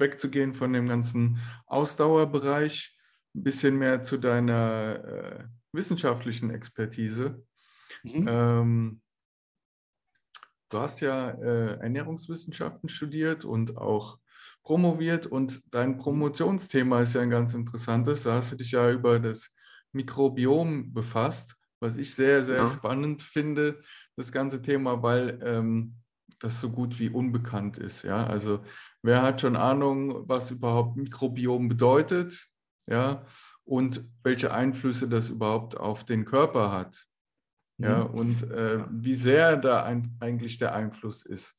wegzugehen von dem ganzen Ausdauerbereich, ein bisschen mehr zu deiner äh, wissenschaftlichen Expertise. Mhm. Ähm, du hast ja äh, Ernährungswissenschaften studiert und auch promoviert und dein Promotionsthema ist ja ein ganz interessantes. Da hast du dich ja über das Mikrobiom befasst, was ich sehr, sehr ja. spannend finde, das ganze Thema, weil ähm, das so gut wie unbekannt ist. Ja? Also wer hat schon Ahnung, was überhaupt Mikrobiom bedeutet? Ja, und welche Einflüsse das überhaupt auf den Körper hat. Ja, mhm. und äh, wie sehr da ein, eigentlich der Einfluss ist.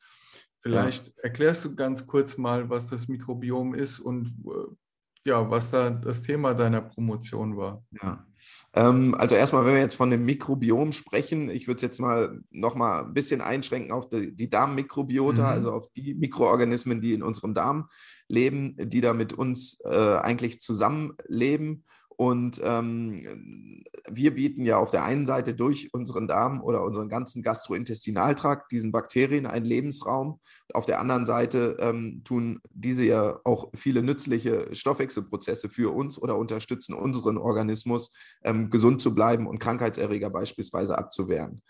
Vielleicht ja. erklärst du ganz kurz mal, was das Mikrobiom ist und äh, ja, was da das Thema deiner Promotion war. Ja, ähm, also erstmal, wenn wir jetzt von dem Mikrobiom sprechen, ich würde es jetzt mal noch mal ein bisschen einschränken auf die, die Darmmikrobiota, mhm. also auf die Mikroorganismen, die in unserem Darm leben, die da mit uns äh, eigentlich zusammenleben und ähm, wir bieten ja auf der einen Seite durch unseren Darm oder unseren ganzen Gastrointestinaltrakt diesen Bakterien einen Lebensraum. Auf der anderen Seite ähm, tun diese ja auch viele nützliche Stoffwechselprozesse für uns oder unterstützen unseren Organismus, ähm, gesund zu bleiben und Krankheitserreger beispielsweise abzuwehren.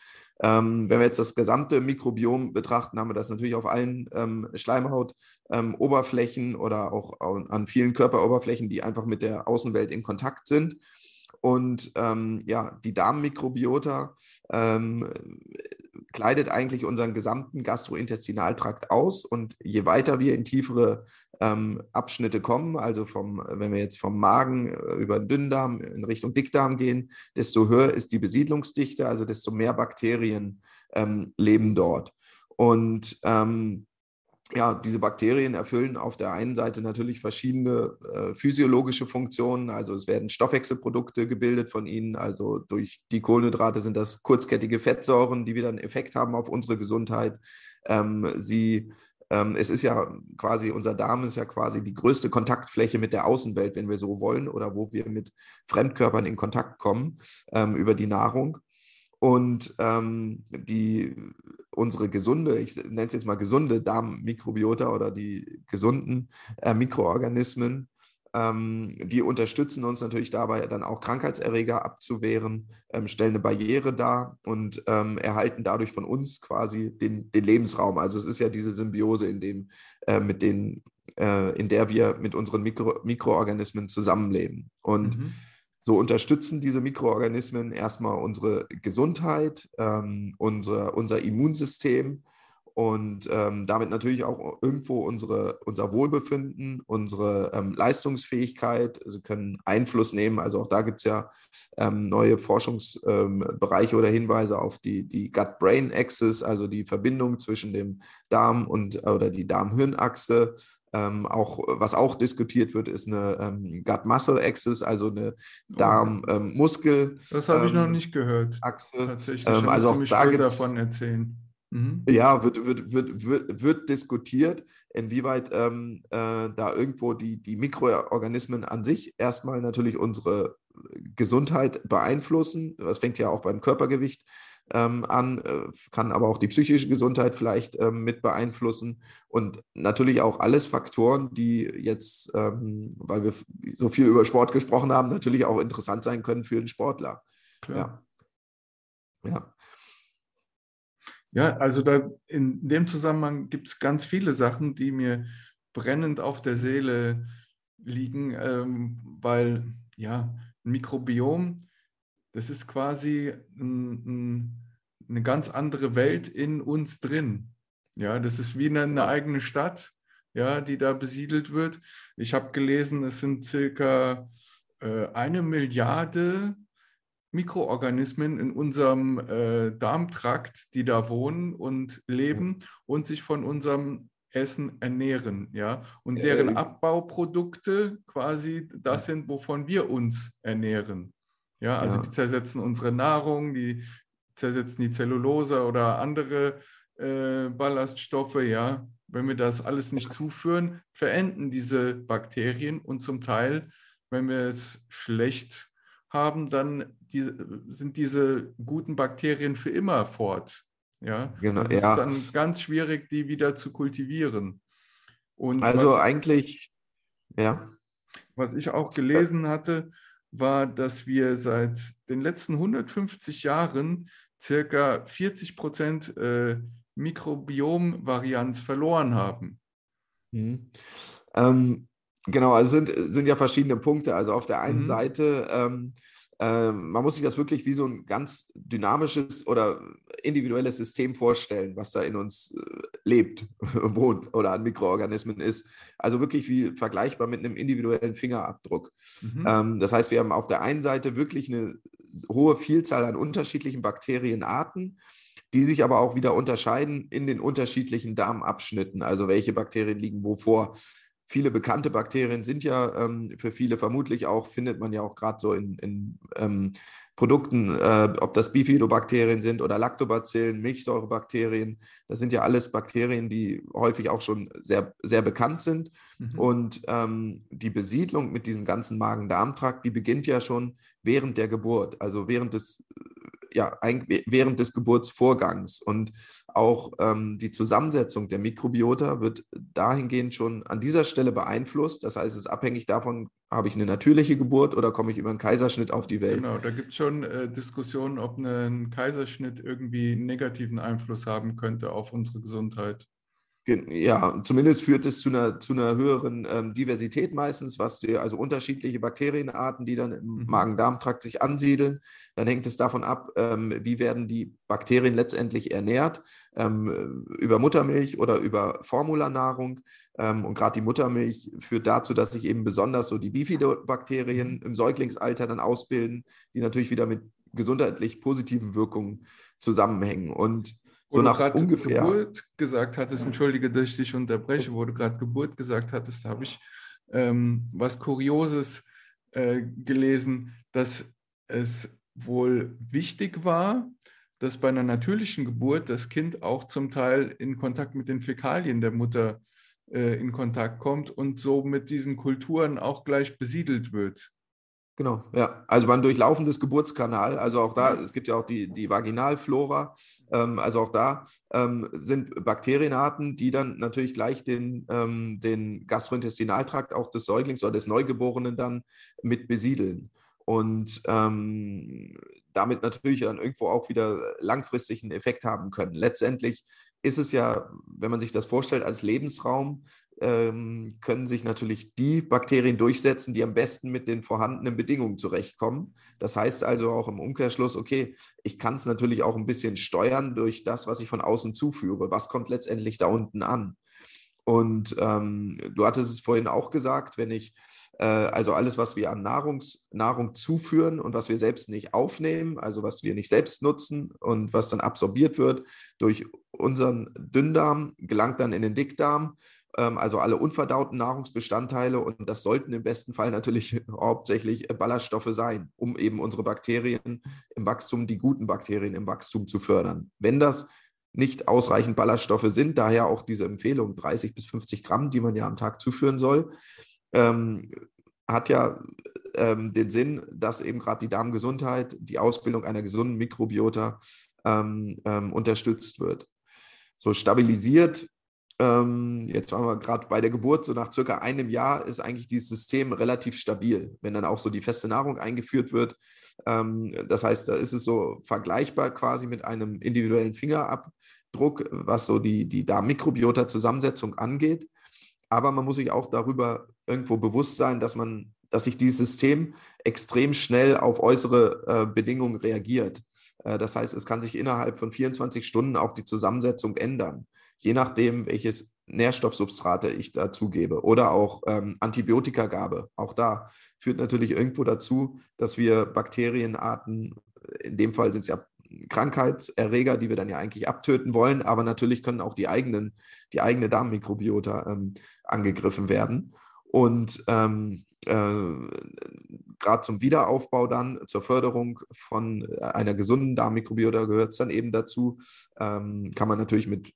Ähm, wenn wir jetzt das gesamte Mikrobiom betrachten, haben wir das natürlich auf allen ähm, Schleimhautoberflächen ähm, oder auch an vielen Körperoberflächen, die einfach mit der Außenwelt in Kontakt sind. Und ähm, ja, die Darmmikrobiota ähm, kleidet eigentlich unseren gesamten Gastrointestinaltrakt aus. Und je weiter wir in tiefere ähm, Abschnitte kommen, also vom, wenn wir jetzt vom Magen äh, über den Dünndarm in Richtung Dickdarm gehen, desto höher ist die Besiedlungsdichte, also desto mehr Bakterien ähm, leben dort. Und ähm, ja, diese Bakterien erfüllen auf der einen Seite natürlich verschiedene äh, physiologische Funktionen. Also es werden Stoffwechselprodukte gebildet von ihnen. Also durch die Kohlenhydrate sind das kurzkettige Fettsäuren, die wieder einen Effekt haben auf unsere Gesundheit. Ähm, sie, ähm, es ist ja quasi, unser Darm ist ja quasi die größte Kontaktfläche mit der Außenwelt, wenn wir so wollen, oder wo wir mit Fremdkörpern in Kontakt kommen ähm, über die Nahrung. Und ähm, die, unsere gesunde, ich nenne es jetzt mal gesunde Darmmikrobiota oder die gesunden äh, Mikroorganismen, ähm, die unterstützen uns natürlich dabei, dann auch Krankheitserreger abzuwehren, ähm, stellen eine Barriere dar und ähm, erhalten dadurch von uns quasi den, den, Lebensraum. Also es ist ja diese Symbiose, in dem, äh, mit den, äh, in der wir mit unseren Mikro Mikroorganismen zusammenleben. Und mhm so unterstützen diese Mikroorganismen erstmal unsere Gesundheit, ähm, unser, unser Immunsystem und ähm, damit natürlich auch irgendwo unsere, unser Wohlbefinden, unsere ähm, Leistungsfähigkeit. Sie können Einfluss nehmen. Also auch da gibt es ja ähm, neue Forschungsbereiche oder Hinweise auf die, die Gut-Brain-Axis, also die Verbindung zwischen dem Darm und oder die Darm-Hirn-Achse ähm, auch, was auch diskutiert wird, ist eine ähm, Gut-Muscle-Axis, also eine oh. Darm-Muskel. Ähm, das habe ich noch ähm, nicht gehört. Achse. Tatsächlich. Ähm, also auch da gibt davon erzählen. Mhm. Ja, wird, wird, wird, wird, wird diskutiert, inwieweit ähm, äh, da irgendwo die, die Mikroorganismen an sich erstmal natürlich unsere Gesundheit beeinflussen. Das fängt ja auch beim Körpergewicht ähm, an, äh, kann aber auch die psychische Gesundheit vielleicht ähm, mit beeinflussen und natürlich auch alles Faktoren, die jetzt, ähm, weil wir so viel über Sport gesprochen haben, natürlich auch interessant sein können für den Sportler. Klar. Ja. ja. Ja, also da in dem Zusammenhang gibt es ganz viele Sachen, die mir brennend auf der Seele liegen, ähm, weil ja, ein Mikrobiom das ist quasi ein, ein, eine ganz andere Welt in uns drin. Ja, das ist wie eine, eine eigene Stadt, ja, die da besiedelt wird. Ich habe gelesen, es sind circa äh, eine Milliarde Mikroorganismen in unserem äh, Darmtrakt, die da wohnen und leben und sich von unserem Essen ernähren, ja, und deren Abbauprodukte quasi das sind, wovon wir uns ernähren. Ja, also ja. die zersetzen unsere Nahrung, die zersetzen die Zellulose oder andere äh, Ballaststoffe, ja. Wenn wir das alles nicht zuführen, verenden diese Bakterien und zum Teil, wenn wir es schlecht haben, dann die, sind diese guten Bakterien für immer fort. Ja, genau, das ja. ist dann ganz schwierig, die wieder zu kultivieren. Und also was, eigentlich, ja. Was ich auch gelesen hatte, war, dass wir seit den letzten 150 Jahren circa 40 Prozent äh, Mikrobiom-Varianz verloren haben. Mhm. Ähm, genau, also sind, sind ja verschiedene Punkte. Also auf der einen mhm. Seite ähm, ähm, man muss sich das wirklich wie so ein ganz dynamisches oder individuelles System vorstellen, was da in uns äh, lebt, wohnt oder an Mikroorganismen ist. Also wirklich wie vergleichbar mit einem individuellen Fingerabdruck. Mhm. Ähm, das heißt, wir haben auf der einen Seite wirklich eine hohe Vielzahl an unterschiedlichen Bakterienarten die sich aber auch wieder unterscheiden in den unterschiedlichen Darmabschnitten, also welche Bakterien liegen wo vor. Viele bekannte Bakterien sind ja ähm, für viele vermutlich auch, findet man ja auch gerade so in, in ähm, Produkten, äh, ob das Bifidobakterien sind oder Lactobacillen, Milchsäurebakterien. Das sind ja alles Bakterien, die häufig auch schon sehr, sehr bekannt sind. Mhm. Und ähm, die Besiedlung mit diesem ganzen Magen-Darm-Trakt, die beginnt ja schon während der Geburt, also während des ja, während des Geburtsvorgangs. Und auch ähm, die Zusammensetzung der Mikrobiota wird dahingehend schon an dieser Stelle beeinflusst. Das heißt, es ist abhängig davon, habe ich eine natürliche Geburt oder komme ich über einen Kaiserschnitt auf die Welt. Genau, da gibt es schon äh, Diskussionen, ob ein Kaiserschnitt irgendwie einen negativen Einfluss haben könnte auf unsere Gesundheit. Ja, zumindest führt es zu einer, zu einer höheren ähm, Diversität meistens, was die, also unterschiedliche Bakterienarten, die dann im mhm. Magen-Darm-Trakt sich ansiedeln. Dann hängt es davon ab, ähm, wie werden die Bakterien letztendlich ernährt, ähm, über Muttermilch oder über Formularnahrung. Ähm, und gerade die Muttermilch führt dazu, dass sich eben besonders so die Bifidobakterien mhm. im Säuglingsalter dann ausbilden, die natürlich wieder mit gesundheitlich positiven Wirkungen zusammenhängen. Und so wo nach du ungefähr. Geburt gesagt hattest, entschuldige, dass ich dich unterbreche, wo du gerade Geburt gesagt hattest, habe ich ähm, was Kurioses äh, gelesen, dass es wohl wichtig war, dass bei einer natürlichen Geburt das Kind auch zum Teil in Kontakt mit den Fäkalien der Mutter äh, in Kontakt kommt und so mit diesen Kulturen auch gleich besiedelt wird. Genau, ja. Also beim Durchlaufen des Geburtskanal, also auch da, es gibt ja auch die, die Vaginalflora, ähm, also auch da ähm, sind Bakterienarten, die dann natürlich gleich den, ähm, den Gastrointestinaltrakt auch des Säuglings oder des Neugeborenen dann mit besiedeln. Und ähm, damit natürlich dann irgendwo auch wieder langfristig einen Effekt haben können. Letztendlich ist es ja, wenn man sich das vorstellt, als Lebensraum ähm, können sich natürlich die Bakterien durchsetzen, die am besten mit den vorhandenen Bedingungen zurechtkommen. Das heißt also auch im Umkehrschluss, okay, ich kann es natürlich auch ein bisschen steuern durch das, was ich von außen zuführe. Was kommt letztendlich da unten an? Und ähm, du hattest es vorhin auch gesagt, wenn ich äh, also alles, was wir an Nahrungs, Nahrung zuführen und was wir selbst nicht aufnehmen, also was wir nicht selbst nutzen und was dann absorbiert wird durch unseren Dünndarm, gelangt dann in den Dickdarm also alle unverdauten Nahrungsbestandteile und das sollten im besten Fall natürlich hauptsächlich äh, Ballaststoffe sein, um eben unsere Bakterien im Wachstum, die guten Bakterien im Wachstum zu fördern. Wenn das nicht ausreichend Ballaststoffe sind, daher auch diese Empfehlung 30 bis 50 Gramm, die man ja am Tag zuführen soll, ähm, hat ja ähm, den Sinn, dass eben gerade die Darmgesundheit, die Ausbildung einer gesunden Mikrobiota ähm, ähm, unterstützt wird. So stabilisiert ähm, jetzt waren wir gerade bei der Geburt, so nach circa einem Jahr ist eigentlich dieses System relativ stabil, wenn dann auch so die feste Nahrung eingeführt wird. Ähm, das heißt, da ist es so vergleichbar quasi mit einem individuellen Fingerabdruck, was so die, die Darmmikrobiota-Zusammensetzung angeht. Aber man muss sich auch darüber irgendwo bewusst sein, dass man, dass sich dieses System extrem schnell auf äußere äh, Bedingungen reagiert. Äh, das heißt, es kann sich innerhalb von 24 Stunden auch die Zusammensetzung ändern je nachdem, welches Nährstoffsubstrate ich dazugebe oder auch ähm, Antibiotikagabe. Auch da führt natürlich irgendwo dazu, dass wir Bakterienarten, in dem Fall sind es ja Krankheitserreger, die wir dann ja eigentlich abtöten wollen, aber natürlich können auch die eigenen, die eigene Darmmikrobiota ähm, angegriffen werden. Und ähm, äh, gerade zum Wiederaufbau dann, zur Förderung von einer gesunden Darmmikrobiota gehört es dann eben dazu, ähm, kann man natürlich mit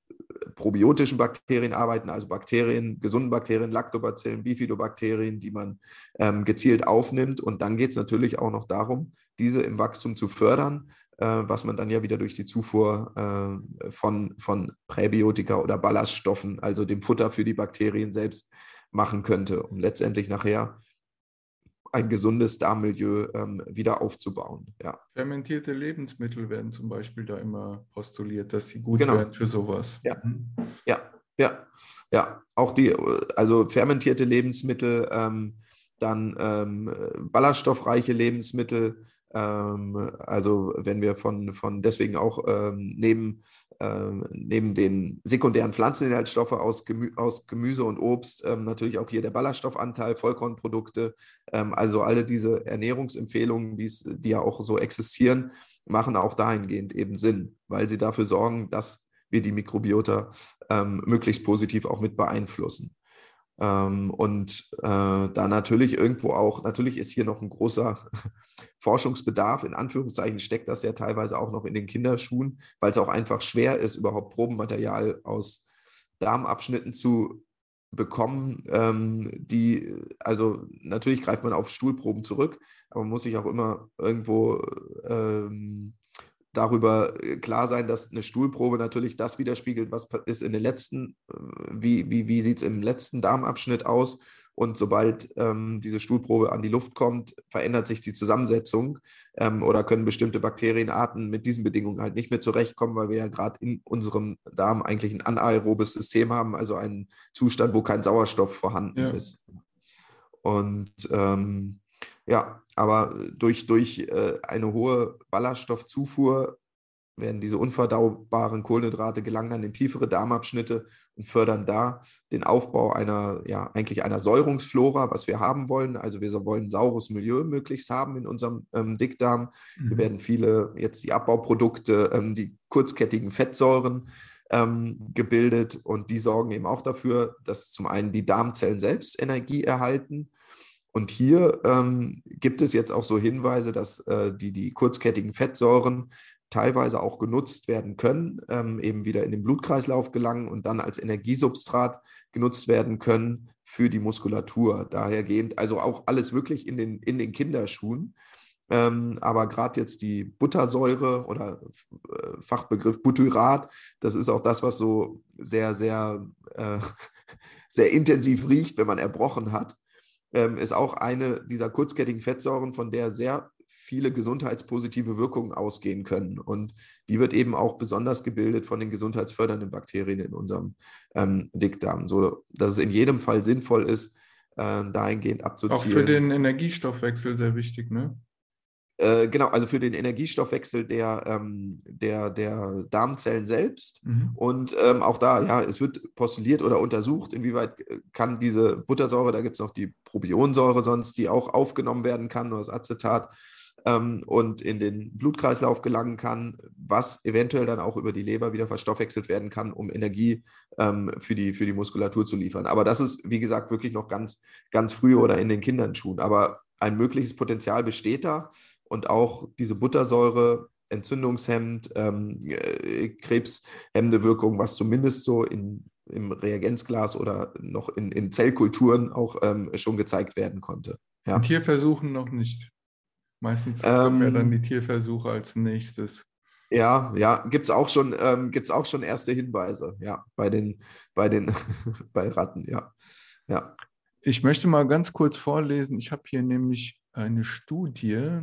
probiotischen Bakterien arbeiten, also Bakterien, gesunden Bakterien, Lactobacillen, Bifidobakterien, die man ähm, gezielt aufnimmt. Und dann geht es natürlich auch noch darum, diese im Wachstum zu fördern, äh, was man dann ja wieder durch die Zufuhr äh, von, von Präbiotika oder Ballaststoffen, also dem Futter für die Bakterien selbst, machen könnte, um letztendlich nachher ein gesundes Darmmilieu ähm, wieder aufzubauen. Ja. Fermentierte Lebensmittel werden zum Beispiel da immer postuliert, dass sie gut genau. werden für sowas. Ja. Mhm. ja, ja, ja. Auch die, also fermentierte Lebensmittel, ähm, dann ähm, ballaststoffreiche Lebensmittel, ähm, also wenn wir von, von deswegen auch ähm, neben, ähm, neben den sekundären Pflanzeninhaltsstoffe aus, Gemü aus Gemüse und Obst ähm, natürlich auch hier der Ballaststoffanteil, Vollkornprodukte, ähm, also alle diese Ernährungsempfehlungen, die ja auch so existieren, machen auch dahingehend eben Sinn, weil sie dafür sorgen, dass wir die Mikrobiota ähm, möglichst positiv auch mit beeinflussen. Ähm, und äh, da natürlich irgendwo auch, natürlich ist hier noch ein großer Forschungsbedarf, in Anführungszeichen steckt das ja teilweise auch noch in den Kinderschuhen, weil es auch einfach schwer ist, überhaupt Probenmaterial aus Darmabschnitten zu bekommen, ähm, die, also natürlich greift man auf Stuhlproben zurück, aber man muss sich auch immer irgendwo ähm, darüber äh, klar sein, dass eine Stuhlprobe natürlich das widerspiegelt, was ist in den letzten, äh, wie, wie, wie sieht es im letzten Darmabschnitt aus. Und sobald ähm, diese Stuhlprobe an die Luft kommt, verändert sich die Zusammensetzung ähm, oder können bestimmte Bakterienarten mit diesen Bedingungen halt nicht mehr zurechtkommen, weil wir ja gerade in unserem Darm eigentlich ein anaerobes System haben, also einen Zustand, wo kein Sauerstoff vorhanden ja. ist. Und ähm, ja, aber durch, durch äh, eine hohe Ballaststoffzufuhr werden diese unverdaubaren Kohlenhydrate gelangen dann in tiefere Darmabschnitte und fördern da den Aufbau einer, ja, eigentlich einer Säurungsflora, was wir haben wollen. Also wir wollen saures Milieu möglichst haben in unserem ähm, Dickdarm. Mhm. Hier werden viele jetzt die Abbauprodukte, ähm, die kurzkettigen Fettsäuren ähm, gebildet und die sorgen eben auch dafür, dass zum einen die Darmzellen selbst Energie erhalten und hier ähm, gibt es jetzt auch so Hinweise, dass äh, die, die kurzkettigen Fettsäuren teilweise auch genutzt werden können, ähm, eben wieder in den Blutkreislauf gelangen und dann als Energiesubstrat genutzt werden können für die Muskulatur. Dahergehend, also auch alles wirklich in den, in den Kinderschuhen. Ähm, aber gerade jetzt die Buttersäure oder äh, Fachbegriff Butyrat, das ist auch das, was so sehr, sehr, äh, sehr intensiv riecht, wenn man erbrochen hat ähm, ist auch eine dieser kurzkettigen Fettsäuren, von der sehr viele gesundheitspositive Wirkungen ausgehen können. Und die wird eben auch besonders gebildet von den gesundheitsfördernden Bakterien in unserem ähm, Dickdarm, so dass es in jedem Fall sinnvoll ist, äh, dahingehend abzuziehen. Auch für den Energiestoffwechsel sehr wichtig, ne? Äh, genau, also für den Energiestoffwechsel der, ähm, der, der Darmzellen selbst. Mhm. Und ähm, auch da, ja, es wird postuliert oder untersucht, inwieweit äh, kann diese Buttersäure, da gibt es noch die Probionsäure sonst, die auch aufgenommen werden kann, oder das Acetat, ähm, und in den Blutkreislauf gelangen kann, was eventuell dann auch über die Leber wieder verstoffwechselt werden kann, um Energie ähm, für, die, für die Muskulatur zu liefern. Aber das ist, wie gesagt, wirklich noch ganz, ganz früh oder in den Kinderschuhen. Aber ein mögliches Potenzial besteht da und auch diese Buttersäure entzündungshemmend, ähm, äh, krebshemmende Wirkung, was zumindest so in, im Reagenzglas oder noch in, in Zellkulturen auch ähm, schon gezeigt werden konnte. Ja. Tierversuchen noch nicht. Meistens kommen ja dann die ähm, Tierversuche als nächstes. Ja, ja, gibt es auch, schon, ähm, auch schon erste Hinweise, ja, bei den, bei den, bei Ratten, ja. ja. Ich möchte mal ganz kurz vorlesen. Ich habe hier nämlich eine Studie,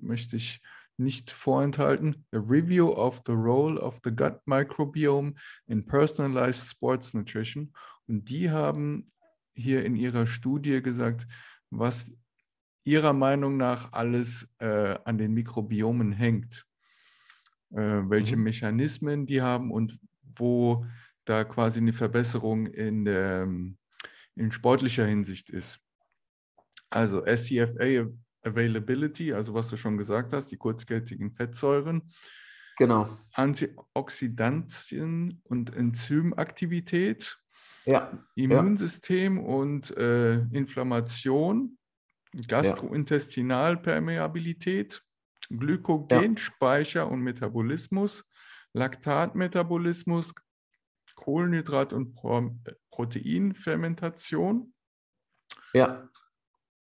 möchte ich nicht vorenthalten, A Review of the Role of the Gut Microbiome in Personalized Sports Nutrition. Und die haben hier in ihrer Studie gesagt, was ihrer Meinung nach alles äh, an den Mikrobiomen hängt, äh, welche mhm. Mechanismen die haben und wo da quasi eine Verbesserung in, der, in sportlicher Hinsicht ist. Also SCFA Availability, also was du schon gesagt hast, die kurzkettigen Fettsäuren. Genau. Antioxidantien und Enzymaktivität. Ja. Immunsystem ja. und äh, Inflammation. Gastrointestinalpermeabilität. Glykogenspeicher ja. und Metabolismus. Laktatmetabolismus. Kohlenhydrat- und Pro Proteinfermentation. Ja.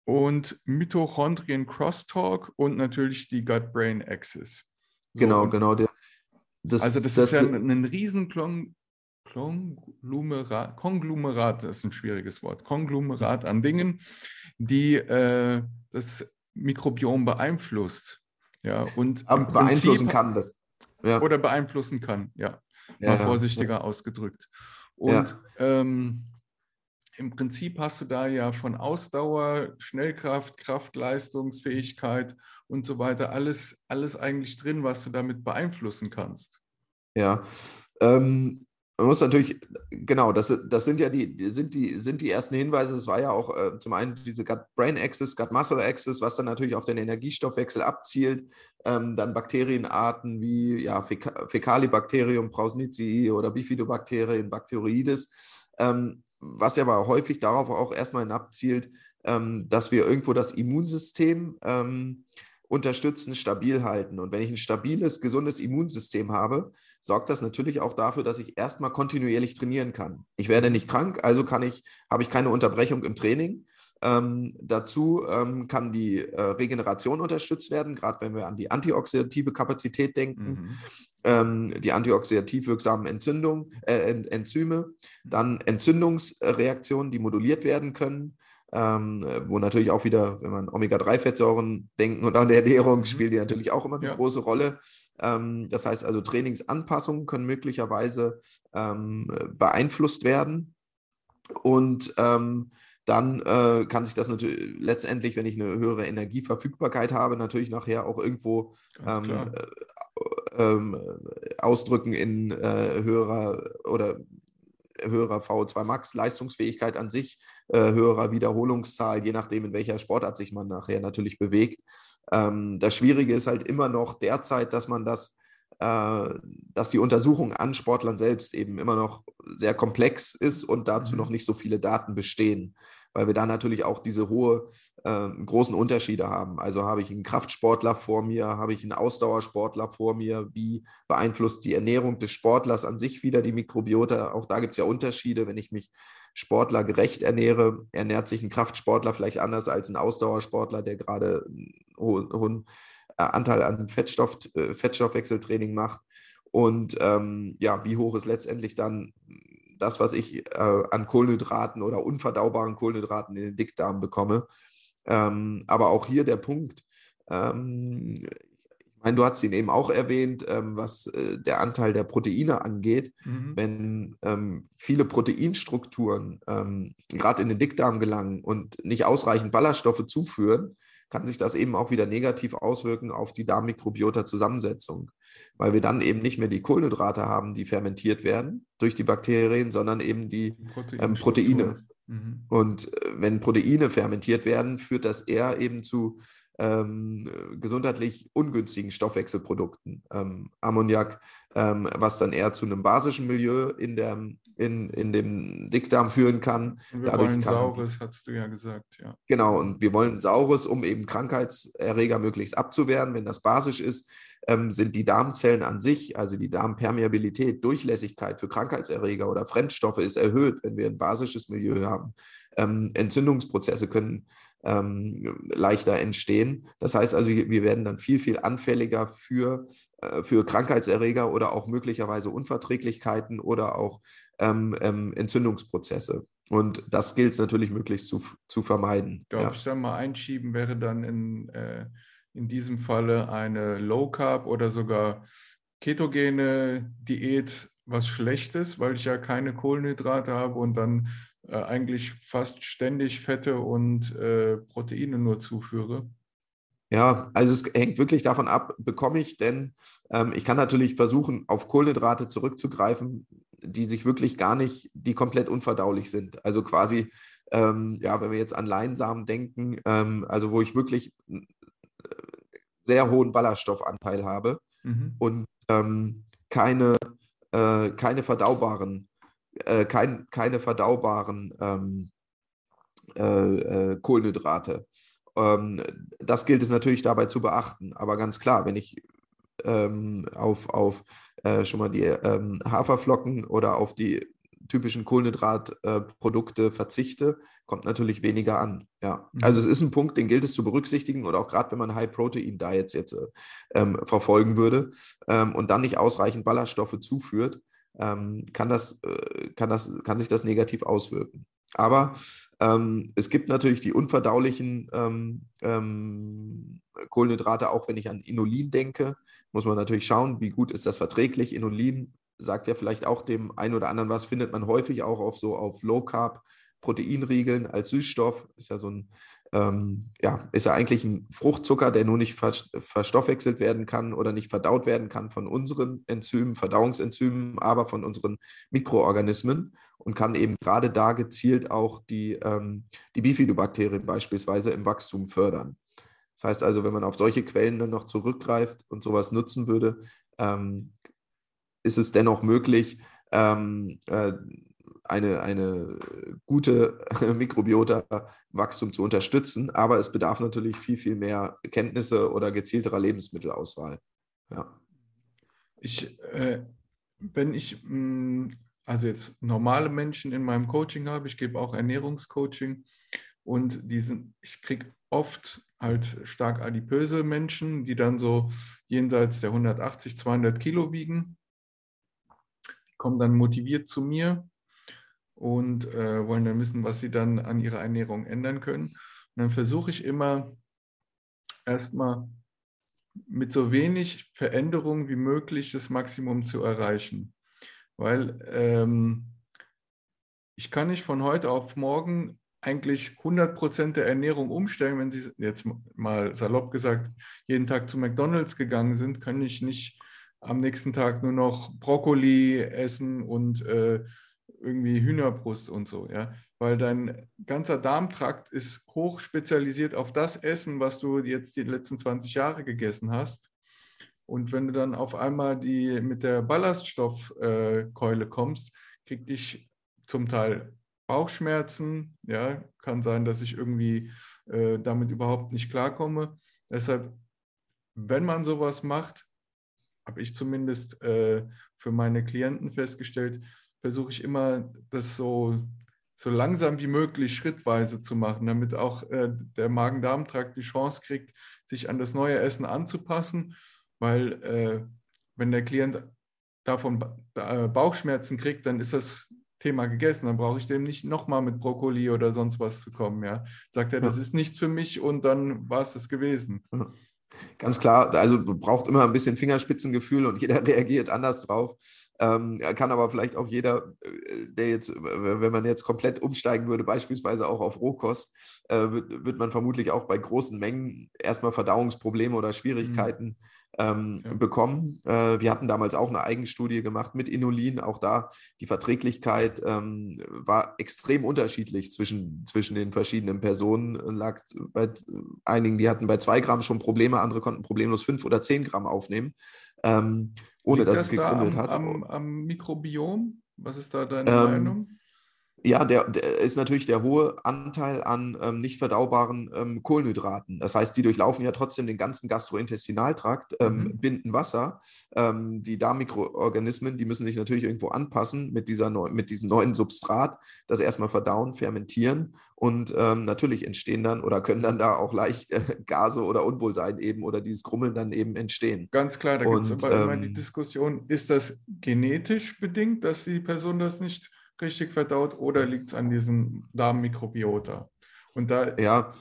Und Mitochondrien-Crosstalk und natürlich die Gut-Brain-Axis. So, genau, genau. Der, das, also das, das, ist ja ein, ein riesen Konglomerat, Konglomerat, das ist ein schwieriges Wort, Konglomerat an Dingen, die äh, das Mikrobiom beeinflusst. Ja, und beeinflussen kann das. Ja. Oder beeinflussen kann, ja. Mal ja, vorsichtiger ja. ausgedrückt. Und ähm, im Prinzip hast du da ja von Ausdauer, Schnellkraft, Kraftleistungsfähigkeit und so weiter alles, alles eigentlich drin, was du damit beeinflussen kannst. Ja, ähm, man muss natürlich, genau, das, das sind ja die, sind, die, sind die ersten Hinweise. Es war ja auch äh, zum einen diese Gut-Brain-Axis, Gut-Muscle-Axis, was dann natürlich auf den Energiestoffwechsel abzielt. Ähm, dann Bakterienarten wie ja, Fäk Fäkalibacterium prausnitzii oder Bifidobakterien, Bacteroides. Ähm, was ja aber häufig darauf auch erstmal hinabzielt, ähm, dass wir irgendwo das Immunsystem ähm, unterstützen, stabil halten. Und wenn ich ein stabiles, gesundes Immunsystem habe, sorgt das natürlich auch dafür, dass ich erstmal kontinuierlich trainieren kann. Ich werde nicht krank, also kann ich, habe ich keine Unterbrechung im Training. Ähm, dazu ähm, kann die äh, Regeneration unterstützt werden, gerade wenn wir an die antioxidative Kapazität denken, mhm. ähm, die antioxidativ wirksamen Entzündungen, äh, Enzyme, dann Entzündungsreaktionen, die moduliert werden können ähm, wo natürlich auch wieder, wenn man Omega-3-Fettsäuren denken und an der Ernährung, mhm. spielt die natürlich auch immer eine ja. große Rolle. Ähm, das heißt also, Trainingsanpassungen können möglicherweise ähm, beeinflusst werden. Und ähm, dann äh, kann sich das natürlich letztendlich, wenn ich eine höhere Energieverfügbarkeit habe, natürlich nachher auch irgendwo ähm, äh, äh, ausdrücken in äh, höherer oder höherer VO2 Max, Leistungsfähigkeit an sich, äh, höherer Wiederholungszahl, je nachdem, in welcher Sportart sich man nachher natürlich bewegt. Ähm, das Schwierige ist halt immer noch derzeit, dass man das, dass die Untersuchung an Sportlern selbst eben immer noch sehr komplex ist und dazu mhm. noch nicht so viele Daten bestehen weil wir da natürlich auch diese hohe, äh, großen Unterschiede haben. Also habe ich einen Kraftsportler vor mir, habe ich einen Ausdauersportler vor mir, wie beeinflusst die Ernährung des Sportlers an sich wieder die Mikrobiota? Auch da gibt es ja Unterschiede. Wenn ich mich sportlergerecht ernähre, ernährt sich ein Kraftsportler vielleicht anders als ein Ausdauersportler, der gerade einen hohen äh, Anteil an Fettstoff, äh, Fettstoffwechseltraining macht. Und ähm, ja, wie hoch ist letztendlich dann das, was ich äh, an Kohlenhydraten oder unverdaubaren Kohlenhydraten in den Dickdarm bekomme. Ähm, aber auch hier der Punkt, ähm, ich meine, du hast ihn eben auch erwähnt, ähm, was äh, der Anteil der Proteine angeht. Mhm. Wenn ähm, viele Proteinstrukturen ähm, gerade in den Dickdarm gelangen und nicht ausreichend Ballaststoffe zuführen, kann sich das eben auch wieder negativ auswirken auf die Darmmikrobiota-Zusammensetzung, weil wir dann eben nicht mehr die Kohlenhydrate haben, die fermentiert werden durch die Bakterien, sondern eben die ähm, Proteine. Mhm. Und äh, wenn Proteine fermentiert werden, führt das eher eben zu ähm, gesundheitlich ungünstigen Stoffwechselprodukten. Ähm, Ammoniak, ähm, was dann eher zu einem basischen Milieu in, der, in, in dem Dickdarm führen kann. Und wir Dadurch wollen kann, saures, hast du ja gesagt. Ja. Genau, und wir wollen saures, um eben Krankheitserreger möglichst abzuwehren. Wenn das basisch ist, ähm, sind die Darmzellen an sich, also die Darmpermeabilität, Durchlässigkeit für Krankheitserreger oder Fremdstoffe ist erhöht, wenn wir ein basisches Milieu haben. Ähm, Entzündungsprozesse können ähm, leichter entstehen. Das heißt also, wir werden dann viel, viel anfälliger für, äh, für Krankheitserreger oder auch möglicherweise Unverträglichkeiten oder auch ähm, ähm, Entzündungsprozesse. Und das gilt es natürlich möglichst zu, zu vermeiden. Darf ja. ich da mal einschieben, wäre dann in, äh, in diesem Falle eine Low Carb oder sogar ketogene Diät was Schlechtes, weil ich ja keine Kohlenhydrate habe und dann äh, eigentlich fast ständig Fette und äh, Proteine nur zuführe? Ja, also es hängt wirklich davon ab, bekomme ich denn, ähm, ich kann natürlich versuchen, auf Kohlenhydrate zurückzugreifen, die sich wirklich gar nicht, die komplett unverdaulich sind. Also quasi, ähm, ja, wenn wir jetzt an Leinsamen denken, ähm, also wo ich wirklich äh, sehr hohen Ballaststoffanteil habe mhm. und ähm, keine, äh, keine verdaubaren äh, kein, keine verdaubaren ähm, äh, äh, Kohlenhydrate. Ähm, das gilt es natürlich dabei zu beachten. Aber ganz klar, wenn ich ähm, auf, auf äh, schon mal die ähm, Haferflocken oder auf die typischen Kohlenhydratprodukte äh, verzichte, kommt natürlich weniger an. Ja, mhm. also es ist ein Punkt, den gilt es zu berücksichtigen oder auch gerade wenn man High-Protein-Diets jetzt äh, ähm, verfolgen würde ähm, und dann nicht ausreichend Ballaststoffe zuführt, ähm, kann, das, äh, kann, das, kann sich das negativ auswirken. Aber ähm, es gibt natürlich die unverdaulichen ähm, ähm, Kohlenhydrate, auch wenn ich an Inulin denke, muss man natürlich schauen, wie gut ist das verträglich. Inulin sagt ja vielleicht auch dem einen oder anderen was, findet man häufig auch auf so auf Low Carb Proteinriegeln als Süßstoff. Ist ja so ein, ähm, ja, ist ja eigentlich ein Fruchtzucker, der nur nicht verstoffwechselt werden kann oder nicht verdaut werden kann von unseren Enzymen, Verdauungsenzymen, aber von unseren Mikroorganismen und kann eben gerade da gezielt auch die, ähm, die Bifidobakterien beispielsweise im Wachstum fördern. Das heißt also, wenn man auf solche Quellen dann noch zurückgreift und sowas nutzen würde, ähm, ist es dennoch möglich, ähm, äh, eine, eine gute Mikrobiota-Wachstum zu unterstützen. Aber es bedarf natürlich viel, viel mehr Kenntnisse oder gezielterer Lebensmittelauswahl. Ja. Ich, äh, wenn ich mh, mm, also jetzt normale Menschen in meinem Coaching habe, ich gebe auch Ernährungscoaching und diesen, ich kriege oft halt stark adipöse Menschen, die dann so jenseits der 180, 200 Kilo wiegen, kommen dann motiviert zu mir und äh, wollen dann wissen, was sie dann an ihrer Ernährung ändern können. Und dann versuche ich immer erstmal mit so wenig Veränderung wie möglich das Maximum zu erreichen. Weil ähm, ich kann nicht von heute auf morgen eigentlich 100 Prozent der Ernährung umstellen. Wenn Sie jetzt mal salopp gesagt jeden Tag zu McDonald's gegangen sind, kann ich nicht am nächsten Tag nur noch Brokkoli essen und äh, irgendwie Hühnerbrust und so, ja. Weil dein ganzer Darmtrakt ist hoch spezialisiert auf das Essen, was du jetzt die letzten 20 Jahre gegessen hast. Und wenn du dann auf einmal die mit der Ballaststoffkeule kommst, krieg ich zum Teil Bauchschmerzen. Ja, kann sein, dass ich irgendwie äh, damit überhaupt nicht klarkomme. Deshalb, wenn man sowas macht, habe ich zumindest äh, für meine Klienten festgestellt, versuche ich immer, das so, so langsam wie möglich schrittweise zu machen, damit auch äh, der Magen-Darm-Trakt die Chance kriegt, sich an das neue Essen anzupassen, weil äh, wenn der Klient davon äh, Bauchschmerzen kriegt, dann ist das Thema gegessen. Dann brauche ich dem nicht nochmal mit Brokkoli oder sonst was zu kommen. Ja. Sagt er, das ist nichts für mich und dann war es das gewesen. Ganz klar, also braucht immer ein bisschen Fingerspitzengefühl und jeder reagiert anders drauf. Ähm, kann aber vielleicht auch jeder, äh, der jetzt, wenn man jetzt komplett umsteigen würde, beispielsweise auch auf Rohkost, äh, wird, wird, man vermutlich auch bei großen Mengen erstmal Verdauungsprobleme oder Schwierigkeiten mhm. ähm, ja. bekommen. Äh, wir hatten damals auch eine Eigenstudie gemacht mit Inulin. Auch da die Verträglichkeit ähm, war extrem unterschiedlich zwischen, zwischen den verschiedenen Personen. Lag bei einigen, die hatten bei zwei Gramm schon Probleme, andere konnten problemlos fünf oder zehn Gramm aufnehmen. Ähm, ohne dass das es gekrummelt da am, hat. Am, am, Mikrobiom? Was ist da deine ähm, Meinung? Ja, der, der, ist natürlich der hohe Anteil an ähm, nicht verdaubaren ähm, Kohlenhydraten. Das heißt, die durchlaufen ja trotzdem den ganzen Gastrointestinaltrakt, ähm, mhm. binden Wasser. Ähm, die Darmmikroorganismen, die müssen sich natürlich irgendwo anpassen mit, dieser neu, mit diesem neuen Substrat, das erstmal verdauen, fermentieren und ähm, natürlich entstehen dann oder können dann da auch leicht äh, Gase oder Unwohlsein eben oder dieses Grummeln dann eben entstehen. Ganz klar, da gibt es aber immer die ähm, Diskussion, ist das genetisch bedingt, dass die Person das nicht richtig verdaut oder liegt es an diesem Darmmikrobiota? Und da ja.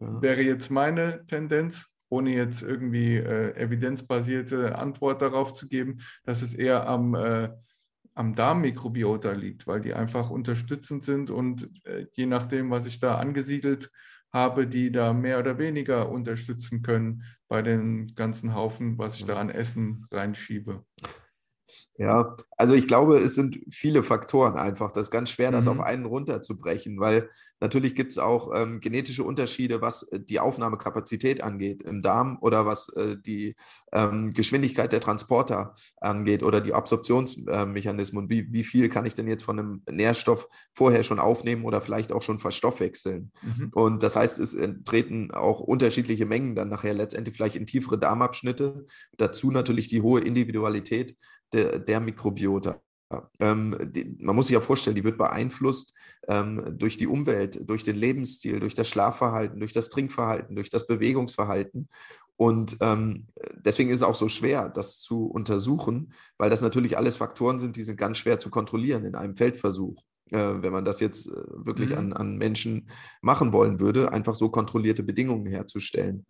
Ja. wäre jetzt meine Tendenz, ohne jetzt irgendwie äh, evidenzbasierte Antwort darauf zu geben, dass es eher am, äh, am Darmmikrobiota liegt, weil die einfach unterstützend sind und äh, je nachdem, was ich da angesiedelt habe, die da mehr oder weniger unterstützen können bei den ganzen Haufen, was ich da an Essen reinschiebe. Ja, also ich glaube, es sind viele Faktoren einfach. Das ist ganz schwer, das mhm. auf einen runterzubrechen, weil natürlich gibt es auch ähm, genetische Unterschiede, was äh, die Aufnahmekapazität angeht im Darm oder was äh, die ähm, Geschwindigkeit der Transporter angeht oder die Absorptionsmechanismen. Äh, wie, wie viel kann ich denn jetzt von einem Nährstoff vorher schon aufnehmen oder vielleicht auch schon verstoffwechseln? Mhm. Und das heißt, es treten auch unterschiedliche Mengen dann nachher letztendlich vielleicht in tiefere Darmabschnitte. Dazu natürlich die hohe Individualität der, der Mikrobiota. Ähm, die, man muss sich ja vorstellen, die wird beeinflusst ähm, durch die Umwelt, durch den Lebensstil, durch das Schlafverhalten, durch das Trinkverhalten, durch das Bewegungsverhalten. Und ähm, deswegen ist es auch so schwer, das zu untersuchen, weil das natürlich alles Faktoren sind, die sind ganz schwer zu kontrollieren in einem Feldversuch. Äh, wenn man das jetzt äh, wirklich mhm. an, an Menschen machen wollen würde, einfach so kontrollierte Bedingungen herzustellen.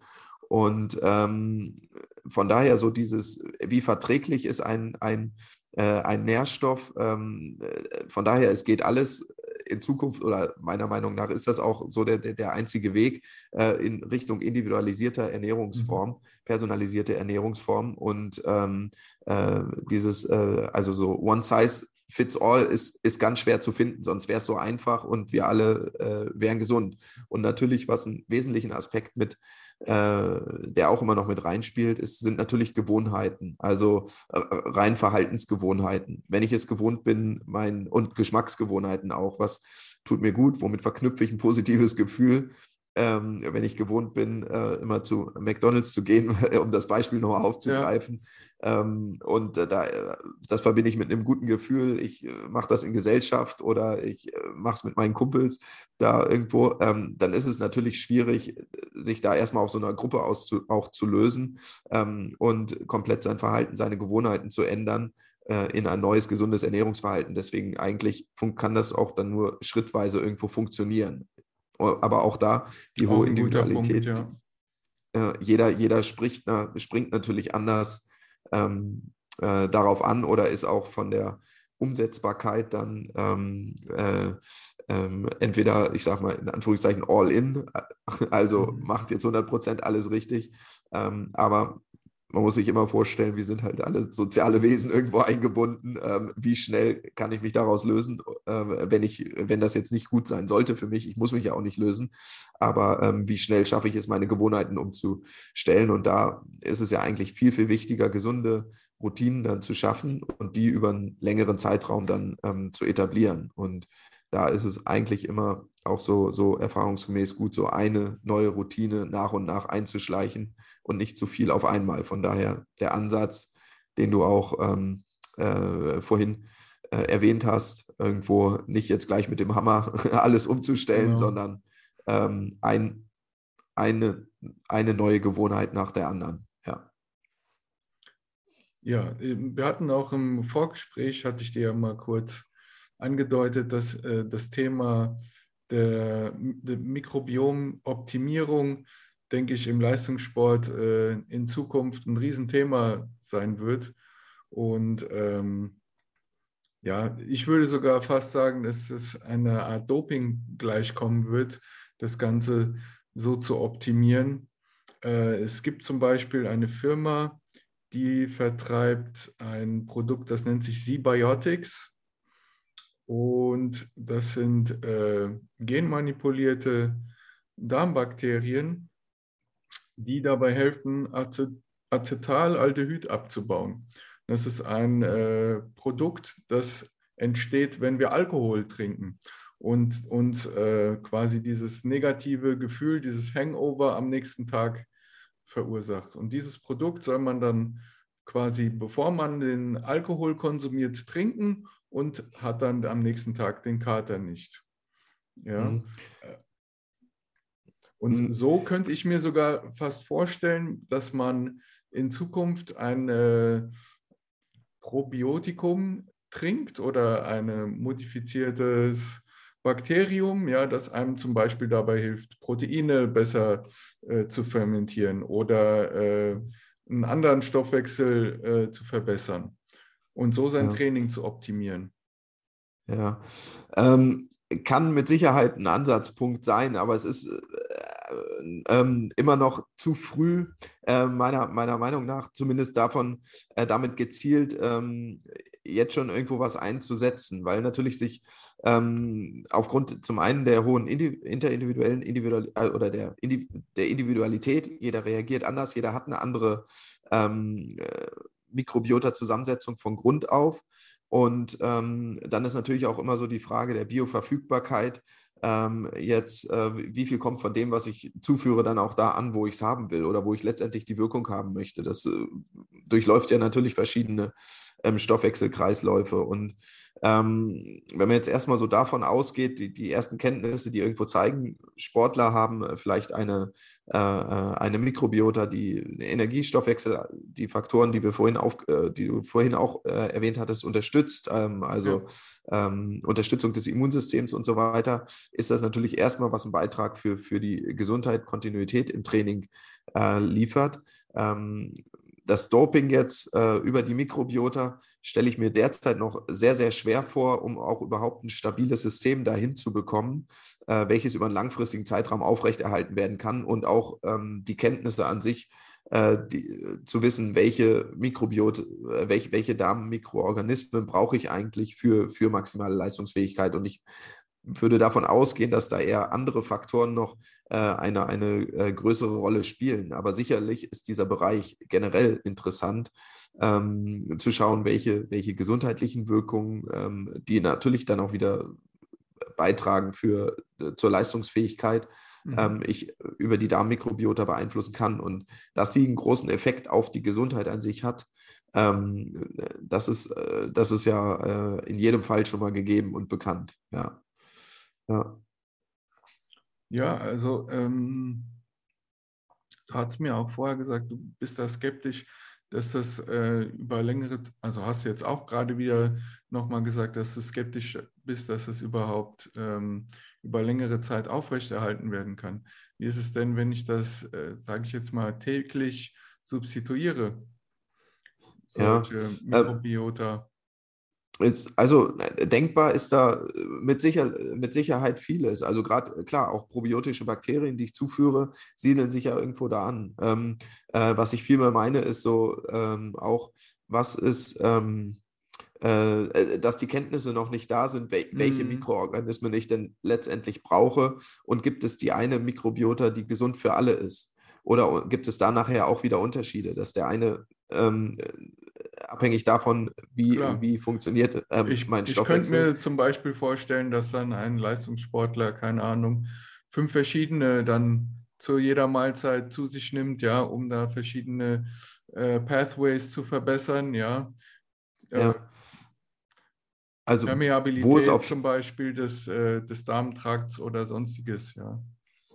Und ähm, von daher so dieses, wie verträglich ist ein, ein, äh, ein Nährstoff, ähm, äh, von daher, es geht alles in Zukunft oder meiner Meinung nach ist das auch so der, der einzige Weg äh, in Richtung individualisierter Ernährungsform, mhm. personalisierte Ernährungsform und ähm, äh, dieses, äh, also so One Size Fits All ist, ist ganz schwer zu finden, sonst wäre es so einfach und wir alle äh, wären gesund. Und natürlich, was einen wesentlichen Aspekt mit, äh, der auch immer noch mit reinspielt, ist, sind natürlich Gewohnheiten, also äh, rein Verhaltensgewohnheiten. Wenn ich es gewohnt bin, mein und Geschmacksgewohnheiten auch, was tut mir gut, womit verknüpfe ich ein positives Gefühl, ähm, wenn ich gewohnt bin, äh, immer zu McDonalds zu gehen, um das Beispiel nochmal aufzugreifen. Ja. Ähm, und äh, da, äh, das verbinde ich mit einem guten Gefühl. Ich äh, mache das in Gesellschaft oder ich äh, mache es mit meinen Kumpels da irgendwo. Ähm, dann ist es natürlich schwierig, sich da erstmal auf so einer Gruppe auszu auch zu lösen ähm, und komplett sein Verhalten, seine Gewohnheiten zu ändern in ein neues, gesundes Ernährungsverhalten. Deswegen eigentlich kann das auch dann nur schrittweise irgendwo funktionieren aber auch da die hohe Individualität. Punkt, ja. äh, jeder, jeder spricht, na, springt natürlich anders ähm, äh, darauf an oder ist auch von der Umsetzbarkeit dann ähm, äh, ähm, entweder, ich sage mal in Anführungszeichen, all in, also mhm. macht jetzt 100% alles richtig, ähm, aber man muss sich immer vorstellen, wir sind halt alle soziale Wesen irgendwo eingebunden. Ähm, wie schnell kann ich mich daraus lösen, äh, wenn, ich, wenn das jetzt nicht gut sein sollte für mich? Ich muss mich ja auch nicht lösen, aber ähm, wie schnell schaffe ich es, meine Gewohnheiten umzustellen? Und da ist es ja eigentlich viel, viel wichtiger, gesunde Routinen dann zu schaffen und die über einen längeren Zeitraum dann ähm, zu etablieren. Und da ist es eigentlich immer auch so, so erfahrungsgemäß gut, so eine neue Routine nach und nach einzuschleichen und nicht zu viel auf einmal. Von daher der Ansatz, den du auch ähm, äh, vorhin äh, erwähnt hast, irgendwo nicht jetzt gleich mit dem Hammer alles umzustellen, genau. sondern ähm, ein, eine, eine neue Gewohnheit nach der anderen. Ja. Ja, wir hatten auch im Vorgespräch, hatte ich dir ja mal kurz angedeutet, dass äh, das Thema der, der Mikrobiomoptimierung, denke ich, im Leistungssport äh, in Zukunft ein Riesenthema sein wird. Und ähm, ja, ich würde sogar fast sagen, dass es eine Art Doping gleichkommen wird, das Ganze so zu optimieren. Äh, es gibt zum Beispiel eine Firma, die vertreibt ein Produkt, das nennt sich Z-Biotics. Und das sind äh, genmanipulierte Darmbakterien, die dabei helfen, Acetaldehyd abzubauen. Das ist ein äh, Produkt, das entsteht, wenn wir Alkohol trinken und uns äh, quasi dieses negative Gefühl, dieses Hangover am nächsten Tag verursacht. Und dieses Produkt soll man dann quasi, bevor man den Alkohol konsumiert, trinken und hat dann am nächsten Tag den Kater nicht. Ja. Mhm. Und mhm. so könnte ich mir sogar fast vorstellen, dass man in Zukunft ein äh, Probiotikum trinkt oder ein modifiziertes Bakterium, ja, das einem zum Beispiel dabei hilft, Proteine besser äh, zu fermentieren oder äh, einen anderen Stoffwechsel äh, zu verbessern und so sein ja. Training zu optimieren. Ja, ähm, kann mit Sicherheit ein Ansatzpunkt sein, aber es ist, äh, ähm, immer noch zu früh, äh, meiner, meiner Meinung nach, zumindest davon, äh, damit gezielt ähm, jetzt schon irgendwo was einzusetzen, weil natürlich sich ähm, aufgrund zum einen der hohen interindividuellen Individual äh, oder der, Indi der Individualität, jeder reagiert anders, jeder hat eine andere ähm, äh, Mikrobiota-Zusammensetzung von Grund auf. Und ähm, dann ist natürlich auch immer so die Frage der Bioverfügbarkeit ähm, jetzt, äh, wie viel kommt von dem, was ich zuführe, dann auch da an, wo ich es haben will oder wo ich letztendlich die Wirkung haben möchte. Das äh, durchläuft ja natürlich verschiedene ähm, Stoffwechselkreisläufe. Und ähm, wenn man jetzt erstmal so davon ausgeht, die, die ersten Kenntnisse, die irgendwo zeigen, Sportler haben äh, vielleicht eine, äh, äh, eine Mikrobiota, die Energiestoffwechsel, die Faktoren, die wir vorhin auf, äh, die du vorhin auch äh, erwähnt hattest, unterstützt, ähm, also ja. ähm, Unterstützung des Immunsystems und so weiter, ist das natürlich erstmal was ein Beitrag für, für die Gesundheit, Kontinuität im Training liefert. Ähm, das Doping jetzt äh, über die Mikrobiota stelle ich mir derzeit noch sehr, sehr schwer vor, um auch überhaupt ein stabiles System dahin zu bekommen, äh, welches über einen langfristigen Zeitraum aufrechterhalten werden kann und auch ähm, die Kenntnisse an sich äh, die, zu wissen, welche Mikrobiot, äh, welche, welche Darmmikroorganismen brauche ich eigentlich für, für maximale Leistungsfähigkeit. Und ich würde davon ausgehen, dass da eher andere Faktoren noch äh, eine, eine äh, größere Rolle spielen. Aber sicherlich ist dieser Bereich generell interessant, ähm, zu schauen, welche, welche gesundheitlichen Wirkungen, ähm, die natürlich dann auch wieder beitragen für, äh, zur Leistungsfähigkeit, mhm. ähm, ich über die Darmmikrobiota beeinflussen kann. Und dass sie einen großen Effekt auf die Gesundheit an sich hat, ähm, das, ist, äh, das ist ja äh, in jedem Fall schon mal gegeben und bekannt. Ja. Ja, ja also ähm, du hast mir auch vorher gesagt, du bist da skeptisch, dass das äh, über längere, also hast du jetzt auch gerade wieder nochmal gesagt, dass du skeptisch bist, dass es überhaupt ähm, über längere Zeit aufrechterhalten werden kann. Wie ist es denn, wenn ich das, äh, sage ich jetzt mal, täglich substituiere? Solche ja, Mikrobiota. Ist, also äh, denkbar ist da äh, mit, sicher, mit Sicherheit vieles. Also gerade, klar, auch probiotische Bakterien, die ich zuführe, siedeln sich ja irgendwo da an. Ähm, äh, was ich vielmehr meine, ist so ähm, auch, was ist, ähm, äh, äh dass die Kenntnisse noch nicht da sind, wel welche mhm. Mikroorganismen ich denn letztendlich brauche und gibt es die eine Mikrobiota, die gesund für alle ist. Oder gibt es da nachher auch wieder Unterschiede, dass der eine ähm, abhängig davon, wie, wie funktioniert ähm, ich, mein Stoffwechsel. Ich könnte mir zum Beispiel vorstellen, dass dann ein Leistungssportler, keine Ahnung, fünf verschiedene dann zu jeder Mahlzeit zu sich nimmt, ja, um da verschiedene äh, Pathways zu verbessern, ja. ja. Äh, also Permeabilität wo es auf, zum Beispiel des, äh, des Darmtrakts oder sonstiges, ja.